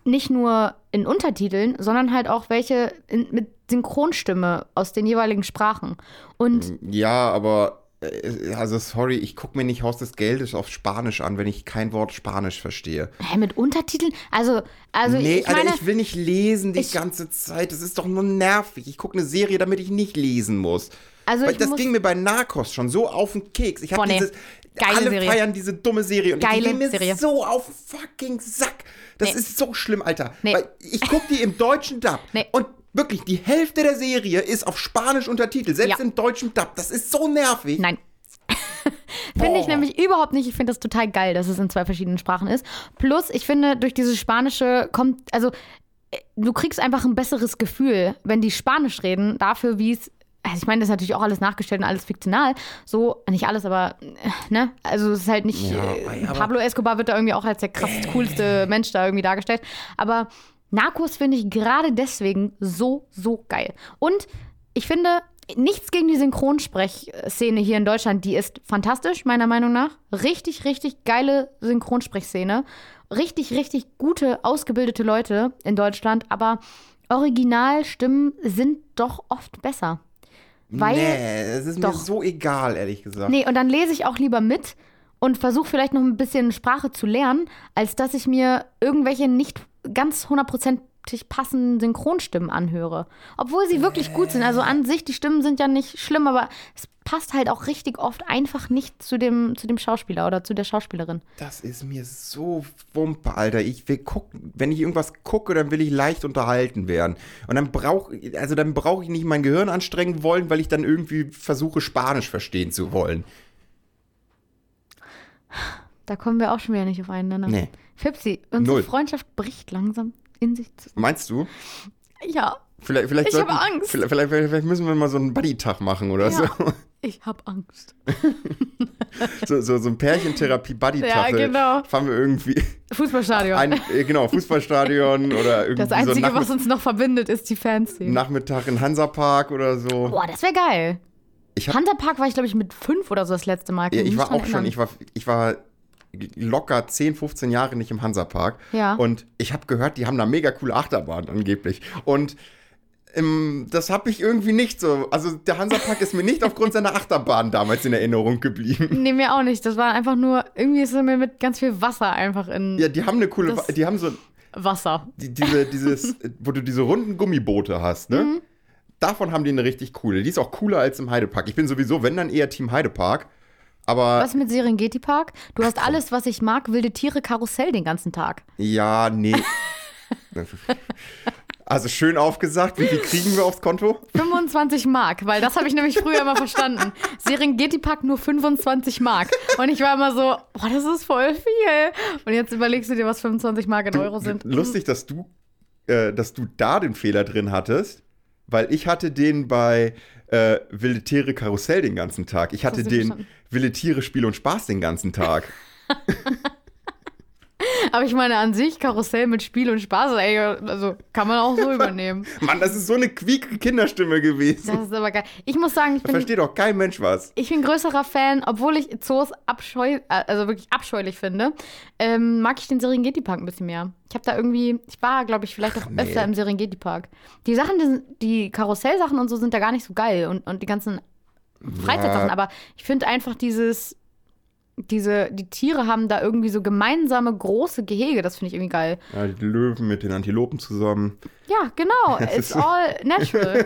nicht nur in Untertiteln, sondern halt auch welche in, mit Synchronstimme aus den jeweiligen Sprachen. Und Ja, aber also sorry, ich gucke mir nicht Haus des Geldes auf Spanisch an, wenn ich kein Wort Spanisch verstehe. hä, mit Untertiteln? Also, also nee, ich meine, Alter, ich will nicht lesen die ich- ganze Zeit. Das ist doch nur nervig. Ich gucke eine Serie, damit ich nicht lesen muss. also Weil ich das muss, ging mir bei Narcos schon so auf den Keks. Ich habe dieses. Geile alle Serie. feiern diese dumme Serie und Geile ging mir Serie. so auf den fucking Sack. Das Nee. ist so schlimm, Alter. Nee. Weil ich gucke die im deutschen Dub Nee. und wirklich die Hälfte der Serie ist auf Spanisch untertitelt, selbst Ja. im deutschen Dub. Das ist so nervig. Nein. Finde ich nämlich überhaupt nicht. Ich finde das total geil, dass es in zwei verschiedenen Sprachen ist. Plus, ich finde, durch dieses Spanische kommt, also äh, du kriegst einfach ein besseres Gefühl, wenn die Spanisch reden, dafür, wie es. Also ich meine, das ist natürlich auch alles nachgestellt und alles fiktional. So, nicht alles, aber, äh, ne? Also es ist halt nicht. Ja, äh, Pablo Escobar wird da irgendwie auch als der krass coolste Mensch da irgendwie dargestellt. Aber Narcos finde ich gerade deswegen so, so geil. Und ich finde, nichts gegen die Synchronsprechszene hier in Deutschland, die ist fantastisch, meiner Meinung nach. Richtig, richtig geile Synchronsprechszene. Richtig, richtig gute, ausgebildete Leute in Deutschland, aber Originalstimmen sind doch oft besser. Weil, nee, es ist doch. mir so egal, ehrlich gesagt. Nee, und dann lese ich auch lieber mit und versuche vielleicht noch ein bisschen Sprache zu lernen, als dass ich mir irgendwelche nicht ganz hundertprozentig passenden Synchronstimmen anhöre. Obwohl sie wirklich gut sind. Also an sich, die Stimmen sind ja nicht schlimm, aber es passt halt auch richtig oft einfach nicht zu dem, zu dem Schauspieler oder zu der Schauspielerin. Das ist mir so wumpe, Alter. Ich will gucken, wenn ich irgendwas gucke, dann will ich leicht unterhalten werden. Und dann brauche also dann brauche ich nicht mein Gehirn anstrengen wollen, weil ich dann irgendwie versuche, Spanisch verstehen zu wollen. Da kommen wir auch schon wieder nicht auf einen Nenner. Nee. Fipsi, unsere Null. Freundschaft bricht langsam in sich zusammen. Meinst du? Ja, Vielleicht, vielleicht, Ich hab sollten- Angst. Vielleicht, vielleicht, vielleicht müssen wir mal so einen Buddy-Tag machen oder Ja. ich hab Angst. so. so. So so ein Pärchentherapie-Buddy-Tag. Ja, genau. Fahren wir irgendwie Fußballstadion. ein, äh, genau, Fußballstadion oder irgendwie das so Einzige, einen was uns noch verbindet, ist die Fanszene. Nachmittag in Hansapark oder so. Boah, das wäre geil. Ich hab- Hunterpark war ich, glaube ich, mit fünf oder so das letzte Mal. Ja, ich war auch schon, erinnern. ich war, ich war locker 10, 15 Jahre nicht im Hansapark. Ja. Und ich habe gehört, die haben da mega coole Achterbahnen angeblich. Und ähm, das habe ich irgendwie nicht so. Also der Hansapark ist mir nicht aufgrund seiner Achterbahn damals in Erinnerung geblieben. Nee, mir auch nicht. Das war einfach nur, irgendwie ist es mir mit ganz viel Wasser einfach in Ja, die haben eine coole, die haben so Wasser. die, diese, dieses, wo du diese runden Gummiboote hast, ne? Mhm. Davon haben die eine richtig coole. Die ist auch cooler als im Heidepark. Ich bin sowieso, wenn dann eher Team Heidepark. Aber Was mit Serengeti Park? Du hast alles, was ich mag, wilde Tiere, Karussell den ganzen Tag. ja, nee. Also schön aufgesagt, wie viel kriegen wir aufs Konto? 25 Mark, weil das habe ich nämlich früher immer verstanden. Serengeti Park nur 25 Mark. Und ich war immer so, boah, das ist voll viel. Und jetzt überlegst du dir, was 25 Mark in Euro sind. Lustig, dass du, äh, dass du da den Fehler drin hattest, weil ich hatte den bei äh, Wilde Tiere Karussell den ganzen Tag. Ich hatte du den verstanden? Wilde Tiere Spiel und Spaß den ganzen Tag. Aber ich meine, an sich, Karussell mit Spiel und Spaß, ey, also kann man auch so übernehmen. Mann, das ist so eine quieke Kinderstimme gewesen. Das ist aber geil. Ich muss sagen, ich bin, versteht doch kein Mensch was. ich bin größerer Fan, obwohl ich Zoos abscheu, also wirklich abscheulich finde, ähm, mag ich den Serengeti Park ein bisschen mehr. Ich habe da irgendwie, ich war, glaube ich, vielleicht auch nee. öfter im Serengeti Park. Die Sachen, die, die Karussellsachen und so sind da gar nicht so geil und, und die ganzen Freizeitsachen, Ja. aber ich finde einfach dieses, diese, die Tiere haben da irgendwie so gemeinsame große Gehege, das finde ich irgendwie geil. Ja, die Löwen mit den Antilopen zusammen. Ja, genau. Das It's all natural.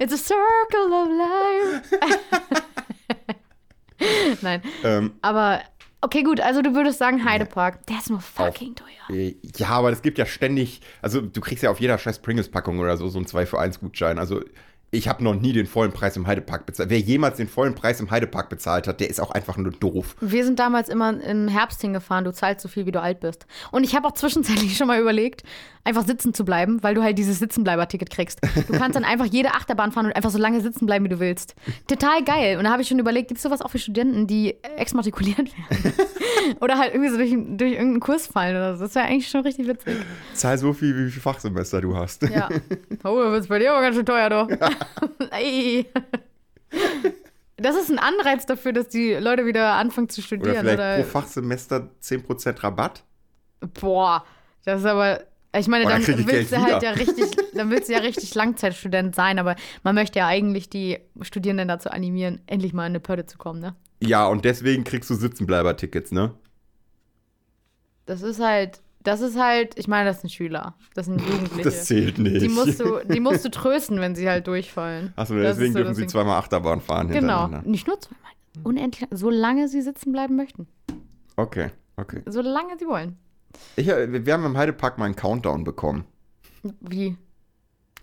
It's a circle of life. Nein, Ähm, aber okay, gut. Also du würdest sagen Heidepark. Der ist nur fucking teuer. ja, aber es gibt ja ständig, also du kriegst ja auf jeder scheiß Pringles-Packung oder so so einen 2 für 1 Gutschein. Also ich habe noch nie den vollen Preis im Heidepark bezahlt. Wer jemals den vollen Preis im Heidepark bezahlt hat, der ist auch einfach nur doof. Wir sind damals immer im Herbst hingefahren. Du zahlst so viel, wie du alt bist. Und ich habe auch zwischenzeitlich schon mal überlegt, einfach sitzen zu bleiben, weil du halt dieses Sitzenbleiber-Ticket kriegst. Du kannst dann einfach jede Achterbahn fahren und einfach so lange sitzen bleiben, wie du willst. Total geil. Und da habe ich schon überlegt, gibt es sowas auch für Studenten, die exmatrikuliert werden? oder halt irgendwie so durch, durch irgendeinen Kurs fallen oder so. Das wäre eigentlich schon richtig witzig. Zahl so viel, wie viel Fachsemester du hast. Ja. Oh, da wird's bei dir aber ganz schön teuer, doch. Ey. Das ist ein Anreiz dafür, dass die Leute wieder anfangen zu Oder studieren. vielleicht Oder, pro Fachsemester 10% Rabatt? Boah, das ist aber. Ich meine, dann dann willst du halt wieder. ja richtig, dann willst du ja richtig Langzeitstudent sein, aber man möchte ja eigentlich die Studierenden dazu animieren, endlich mal in eine Pötte zu kommen, ne? Ja, und deswegen kriegst du Sitzenbleiber-Tickets, ne? Das ist halt, das ist halt, ich meine, das sind Schüler. Das sind Jugendliche. Das zählt nicht. die musst du, die musst du trösten, wenn sie halt durchfallen. Achso, deswegen so dürfen das sie zweimal Achterbahn fahren Genau. Nicht nur zweimal. Unendlich, solange sie sitzen bleiben möchten. Okay, okay. Solange sie wollen. Ich, äh, wir haben im Heidepark mal einen Countdown bekommen. Wie?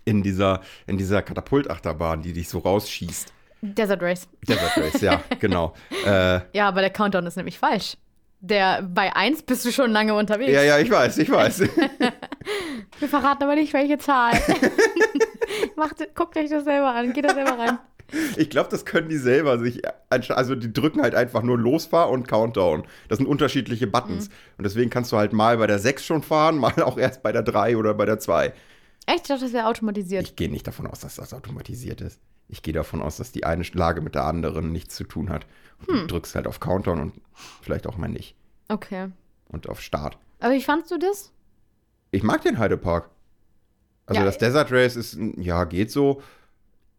In dieser, in dieser Katapultachterbahn, die dich so rausschießt. Desert Race. Desert Race, ja, genau. Äh, Ja, aber der Countdown ist nämlich falsch. Der bei 1 bist du schon lange unterwegs. ja, ja, ich weiß, ich weiß. Wir verraten aber nicht, welche Zahl. Macht, guckt euch das selber an. Geht da selber rein. Ich glaube, das können die selber sich. Also, die drücken halt einfach nur Losfahr und Countdown. Das sind unterschiedliche Buttons. Mhm. Und deswegen kannst du halt mal bei der 6 schon fahren, mal auch erst bei der 3 oder bei der 2. Echt? Ich dachte, das wäre automatisiert. Ich gehe nicht davon aus, dass das automatisiert ist. Ich gehe davon aus, dass die eine Lage mit der anderen nichts zu tun hat. Und Hm. Du drückst halt auf Countdown und vielleicht auch mal nicht. Okay. Und auf Start. Aber wie fandst du das? Ich mag den Heidepark. Also Ja, das Desert Race ist, ja, geht so.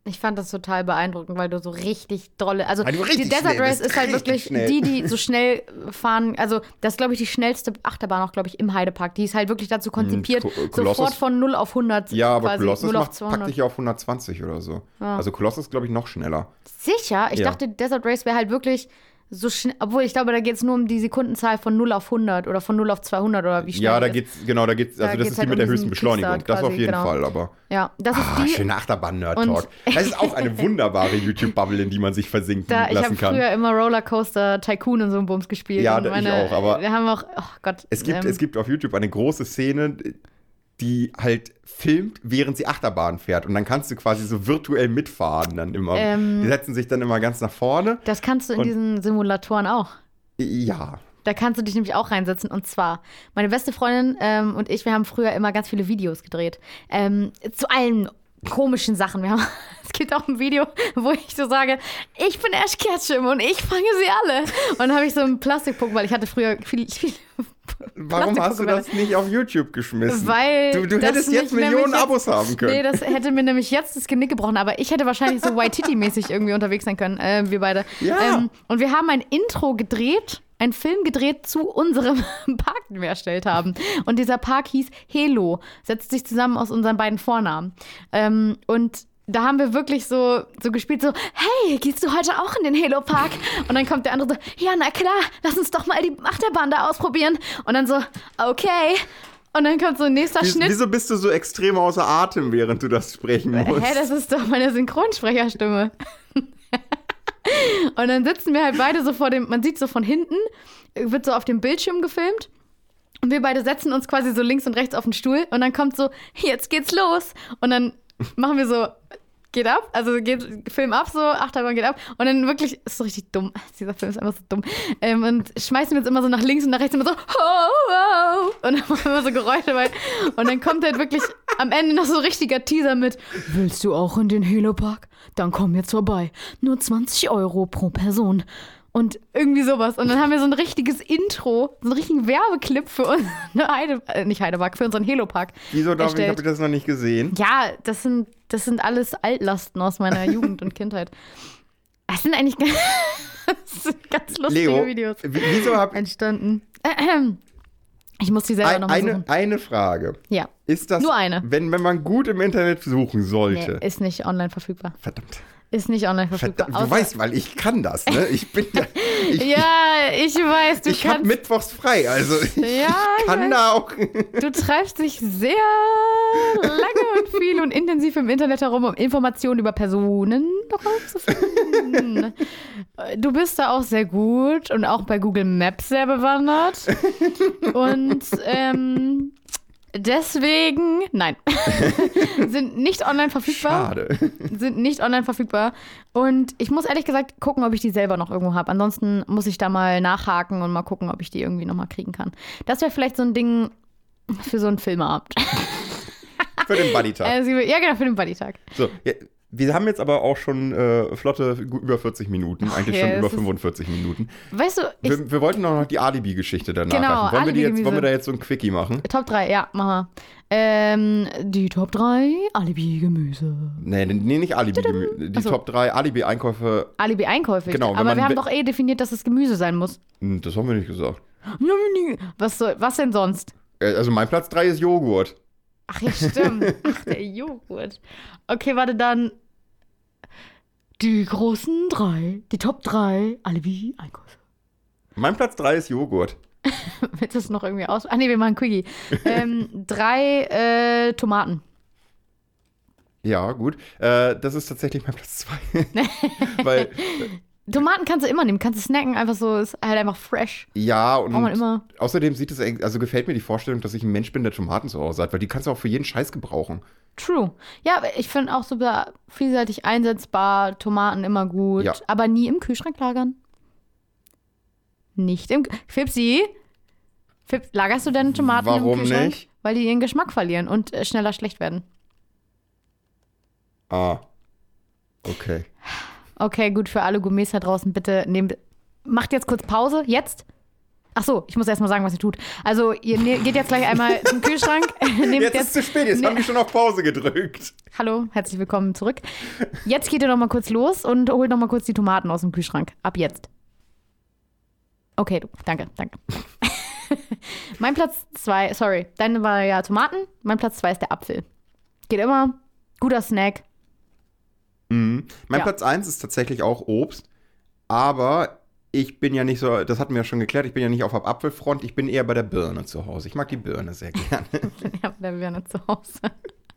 Ich fand das total beeindruckend, weil du so richtig dolle. Also, die Desert Race ist halt wirklich schnell. die, die so schnell fahren. Also, das ist, glaube ich, die schnellste Achterbahn auch, glaube ich, im Heidepark. Die ist halt wirklich dazu konzipiert, Ko- äh, Kolossus- sofort von 0 auf 100 Ja, aber quasi. Colossus 0 auf macht, 200. packt dich auf 120 oder so. Ja. Also Colossus glaube ich noch schneller. Sicher? Ich Ja. dachte, Desert Race wäre halt wirklich so schnell. Obwohl, ich glaube, da geht es nur um die Sekundenzahl von 0 auf 100 oder von 0 auf 200 oder wie schnell. Ja, da geht's, genau, da geht's, Da also das geht's ist die halt mit um der höchsten Beschleunigung. Kickstart Das auf quasi, jeden genau. Fall, aber. Ja, das ist Ah, die. schöner Achterbahn-Nerd-Talk. Das ist auch eine wunderbare YouTube-Bubble, in die man sich versinken Da, ich habe lassen kann. früher immer Rollercoaster Tycoon und so einen Bums gespielt. Ja, da- ich auch, aber- Wir haben auch, oh Gott. Es gibt, ähm, es gibt auf YouTube eine große Szene, die halt filmt, während sie Achterbahn fährt. Und dann kannst du quasi so virtuell mitfahren dann immer. Ähm. die setzen sich dann immer ganz nach vorne. Das kannst du in diesen Simulatoren auch. Ja. Da kannst du dich nämlich auch reinsetzen. Und zwar, meine beste Freundin ähm, und ich, wir haben früher immer ganz viele Videos gedreht. Ähm, zu allen komischen Sachen. Haben, es gibt auch ein Video, wo ich so sage, ich bin Ash Ketchum und ich fange sie alle. Und dann habe ich so einen Plastikpuck, weil ich hatte früher viele, viele Warum hast du das nicht auf YouTube geschmissen? Weil du, du hättest jetzt Millionen nämlich Abos haben können. Nee, das hätte mir nämlich jetzt das Genick gebrochen, aber ich hätte wahrscheinlich so Waititi-mäßig irgendwie unterwegs sein können, äh, wir beide. Ja. Ähm, und wir haben ein Intro gedreht, einen Film gedreht zu unserem Park, den wir erstellt haben. Und dieser Park hieß Helo, setzt sich zusammen aus unseren beiden Vornamen. Ähm, und da haben wir wirklich so, so gespielt, so, hey, gehst du heute auch in den Halo Park? Und dann kommt der andere so, ja, na klar, lass uns doch mal die Achterbahn da ausprobieren. Und dann so, okay. Und dann kommt so ein nächster Wie- Schnitt. Wieso bist du so extrem außer Atem, während du das sprechen musst? Hä, das ist doch meine Synchronsprecherstimme. Und dann sitzen wir halt beide so vor dem, man sieht so von hinten, wird so auf dem Bildschirm gefilmt. Und wir beide setzen uns quasi so links und rechts auf den Stuhl und dann kommt so, jetzt geht's los. Und dann machen wir so, geht ab, also geht Film ab, so, Achterbahn geht ab. Und dann wirklich, ist so richtig dumm. Dieser Film ist einfach so dumm. Ähm, und schmeißen wir uns immer so nach links und nach rechts immer so, ho, ho. Und dann machen wir immer so Geräusche bei. Und dann kommt halt wirklich am Ende noch so ein richtiger Teaser mit, willst du auch in den Halo Park? Dann komm jetzt vorbei. Nur 20 Euro pro Person. Und irgendwie sowas. Und dann haben wir so ein richtiges Intro, so einen richtigen Werbeclip für unseren Heide, äh, nicht Heidepark, für unseren Helo-Park. Wieso darf ich, habe ich das noch nicht gesehen? Ja, das sind, das sind alles Altlasten aus meiner Jugend und Kindheit. Das sind eigentlich ganz, sind ganz lustige Leo, Videos wieso habe entstanden. Ich muss die selber nochmal eine, suchen. eine Frage? Ja, Ist das, Nur eine. Wenn, wenn man gut im Internet suchen nee, sollte? ist nicht online verfügbar. Verdammt. Ist nicht online verfügbar. Verdammt. Du weißt, weil ich kann das, ne? Ich bin ja. Ich, ja, ich weiß, du ich habe kannst. mittwochs frei, also ich ja, ich kann weiß. da auch. Du treibst dich sehr lange und viel und intensiv im Internet herum, um Informationen über Personen herauszufinden. Du bist da auch sehr gut und auch bei Google Maps sehr bewandert. Und ähm, deswegen, nein, sind nicht online verfügbar Schade. sind nicht online verfügbar. Und ich muss ehrlich gesagt gucken, ob ich die selber noch irgendwo habe. Ansonsten muss ich da mal nachhaken und mal gucken, ob ich die irgendwie noch mal kriegen kann. Das wäre vielleicht so ein Ding für so einen Filmabend. Für den Buddy-Tag. Ja, genau, für den Buddy-Tag. So, wir haben jetzt aber auch schon äh, flotte über 40 Minuten, eigentlich ja, schon über ist- 45 Minuten. Weißt du, ich, Wir, wir wollten auch noch die Alibi-Geschichte danach Genau, machen. Wollen wir, die jetzt, wollen wir Alibi-Gemüse. da jetzt so ein Quickie machen? Top 3, ja, machen wir. Ähm, die Top 3 Alibi-Gemüse. Nee, nee, nicht Alibi. Die Ach so. Top 3 Alibi-Einkäufe, Alibi-Einkäufe. Genau, Aber wir haben doch eh definiert, dass es Gemüse sein muss. hm, das haben wir nicht gesagt. Was, soll, was denn sonst? Äh, Also mein Platz 3 ist Joghurt. Ach ja, stimmt. Ach, der Joghurt. Okay, warte, dann die großen drei, die Top 3 Alibi-Einkäufe. Mein Platz 3 ist Joghurt. Willst du das noch irgendwie aus? Ach nee, wir machen Quickie. ähm, drei äh, Tomaten. Ja, gut. Äh, das ist tatsächlich mein Platz 2. Weil, Tomaten kannst du immer nehmen, kannst du snacken, einfach so, ist halt einfach fresh. ja, und außerdem sieht es, also gefällt mir die Vorstellung, dass ich ein Mensch bin, der Tomaten zu Hause hat, weil die kannst du auch für jeden Scheiß gebrauchen. True. Ja, ich finde auch super vielseitig einsetzbar, Tomaten immer gut, Ja. aber nie im Kühlschrank lagern. Nicht im. Fipsi? Fips, lagerst du deine Tomaten Warum im Kühlschrank? nicht? Weil die ihren Geschmack verlieren und äh, schneller schlecht werden. Ah. Okay. Okay, gut, für alle Gourmets da draußen, bitte nehmt. Macht jetzt kurz Pause, jetzt. Ach so, ich muss erst mal sagen, was ihr tut. Also, ihr ne geht jetzt gleich einmal zum Kühlschrank. nehmt Jetzt, ist es zu spät, jetzt Nee. haben die schon auf Pause gedrückt. Hallo, herzlich willkommen zurück. Jetzt geht ihr noch mal kurz los und holt noch mal kurz die Tomaten aus dem Kühlschrank. Ab jetzt. Okay, du, danke, danke. mein Platz zwei, sorry, deine war ja Tomaten. Mein Platz zwei ist der Apfel. Geht immer. Guter Snack. Mhm. Mein Ja. Platz 1 ist tatsächlich auch Obst, aber ich bin ja nicht so, das hatten wir ja schon geklärt, ich bin ja nicht auf der Apfelfront, ich bin eher bei der Birne zu Hause. Ich mag die Birne sehr gerne. Ja, da wäre nicht zu Hause.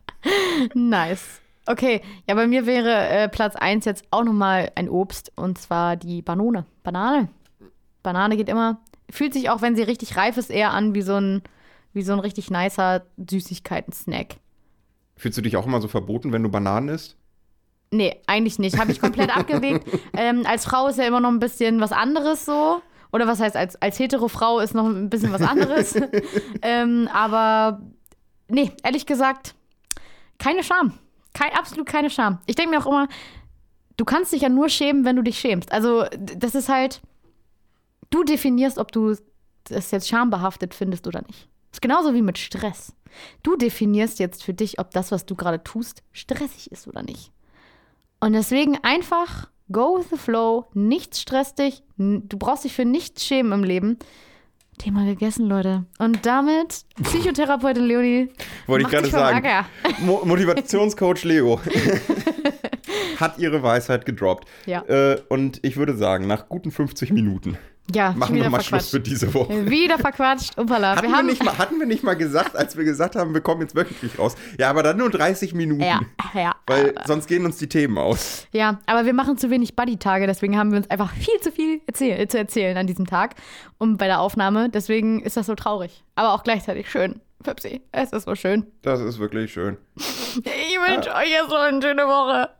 nice. Okay, ja, bei mir wäre äh, Platz 1 jetzt auch nochmal ein Obst und zwar die Banane. Banane. Banane geht immer. Fühlt sich auch, wenn sie richtig reif ist, eher an wie so ein, wie so ein richtig nicer Süßigkeiten-Snack. Fühlst du dich auch immer so verboten, wenn du Bananen isst? Nee, eigentlich nicht. Habe ich komplett abgelegt. Ähm, als Frau ist ja immer noch ein bisschen was anderes so. Oder was heißt, als, als hetero Frau ist noch ein bisschen was anderes. ähm, aber nee, ehrlich gesagt, keine Scham. Kein, absolut keine Scham. Ich denke mir auch immer, du kannst dich ja nur schämen, wenn du dich schämst. Also, das ist halt, du definierst, ob du das jetzt schambehaftet findest oder nicht. Das ist genauso wie mit Stress. Du definierst jetzt für dich, ob das, was du gerade tust, stressig ist oder nicht. Und deswegen einfach go with the flow, nichts stresst dich, du brauchst dich für nichts schämen im Leben. Thema gegessen, Leute. Und damit, Psychotherapeutin Leonie, Wollte ich gerade sagen. Mo Motivationscoach Leo hat ihre Weisheit gedroppt. Ja. Äh, und ich würde sagen, nach guten 50 Minuten Ja, machen wir mal Schluss für diese Woche. Wieder verquatscht. Upala. Hatten Wir wir, haben, nicht mal, hatten wir nicht mal gesagt, als wir gesagt haben, wir kommen jetzt wöchentlich raus. Ja, aber dann nur 30 Minuten. ja, ja. Weil sonst gehen uns die Themen aus. Ja, aber wir machen zu wenig Buddy-Tage, deswegen haben wir uns einfach viel zu viel erzähl zu erzählen an diesem Tag und bei der Aufnahme. Deswegen ist das so traurig. Aber auch gleichzeitig schön. Pepsi, es ist so schön. Das ist wirklich schön. Ich wünsche euch jetzt so eine schöne Woche.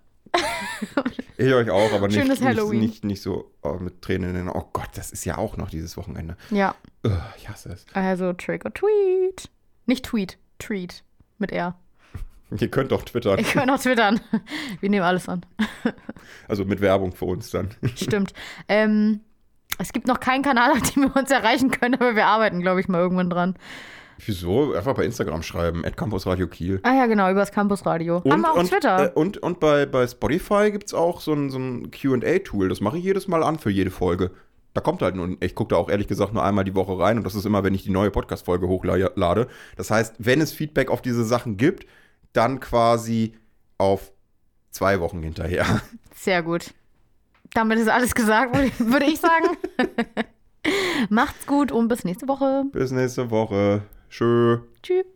Ich euch auch, aber nicht, Schönes nicht, Halloween. nicht, nicht so oh, mit Tränen in den Augen. Oh Gott, das ist ja auch noch dieses Wochenende. Ja, Ugh, ich hasse es. also Trick or Tweet. Nicht Tweet, Treat mit R. Ihr könnt doch twittern. Ich kann auch twittern. Wir nehmen alles an. Also mit Werbung für uns dann. Stimmt. Ähm, es gibt noch keinen Kanal, auf dem wir uns erreichen können, aber wir arbeiten, glaube ich, mal irgendwann dran. Wieso? Einfach bei Instagram schreiben. Campus Radio Kiel. Ah ja, genau, übers Campusradio. Haben wir auch und, Twitter. Äh, und und bei, bei Spotify gibt es auch so ein, so ein QA-Tool. Das mache ich jedes Mal an für jede Folge. Da kommt halt nur, ich gucke da auch ehrlich gesagt nur einmal die Woche rein und das ist immer, wenn ich die neue Podcast-Folge hochlade. Das heißt, wenn es Feedback auf diese Sachen gibt, dann quasi auf zwei Wochen hinterher. Sehr gut. Damit ist alles gesagt, würde ich sagen. Macht's gut und bis nächste Woche. Bis nächste Woche. Tschö. Tschüss.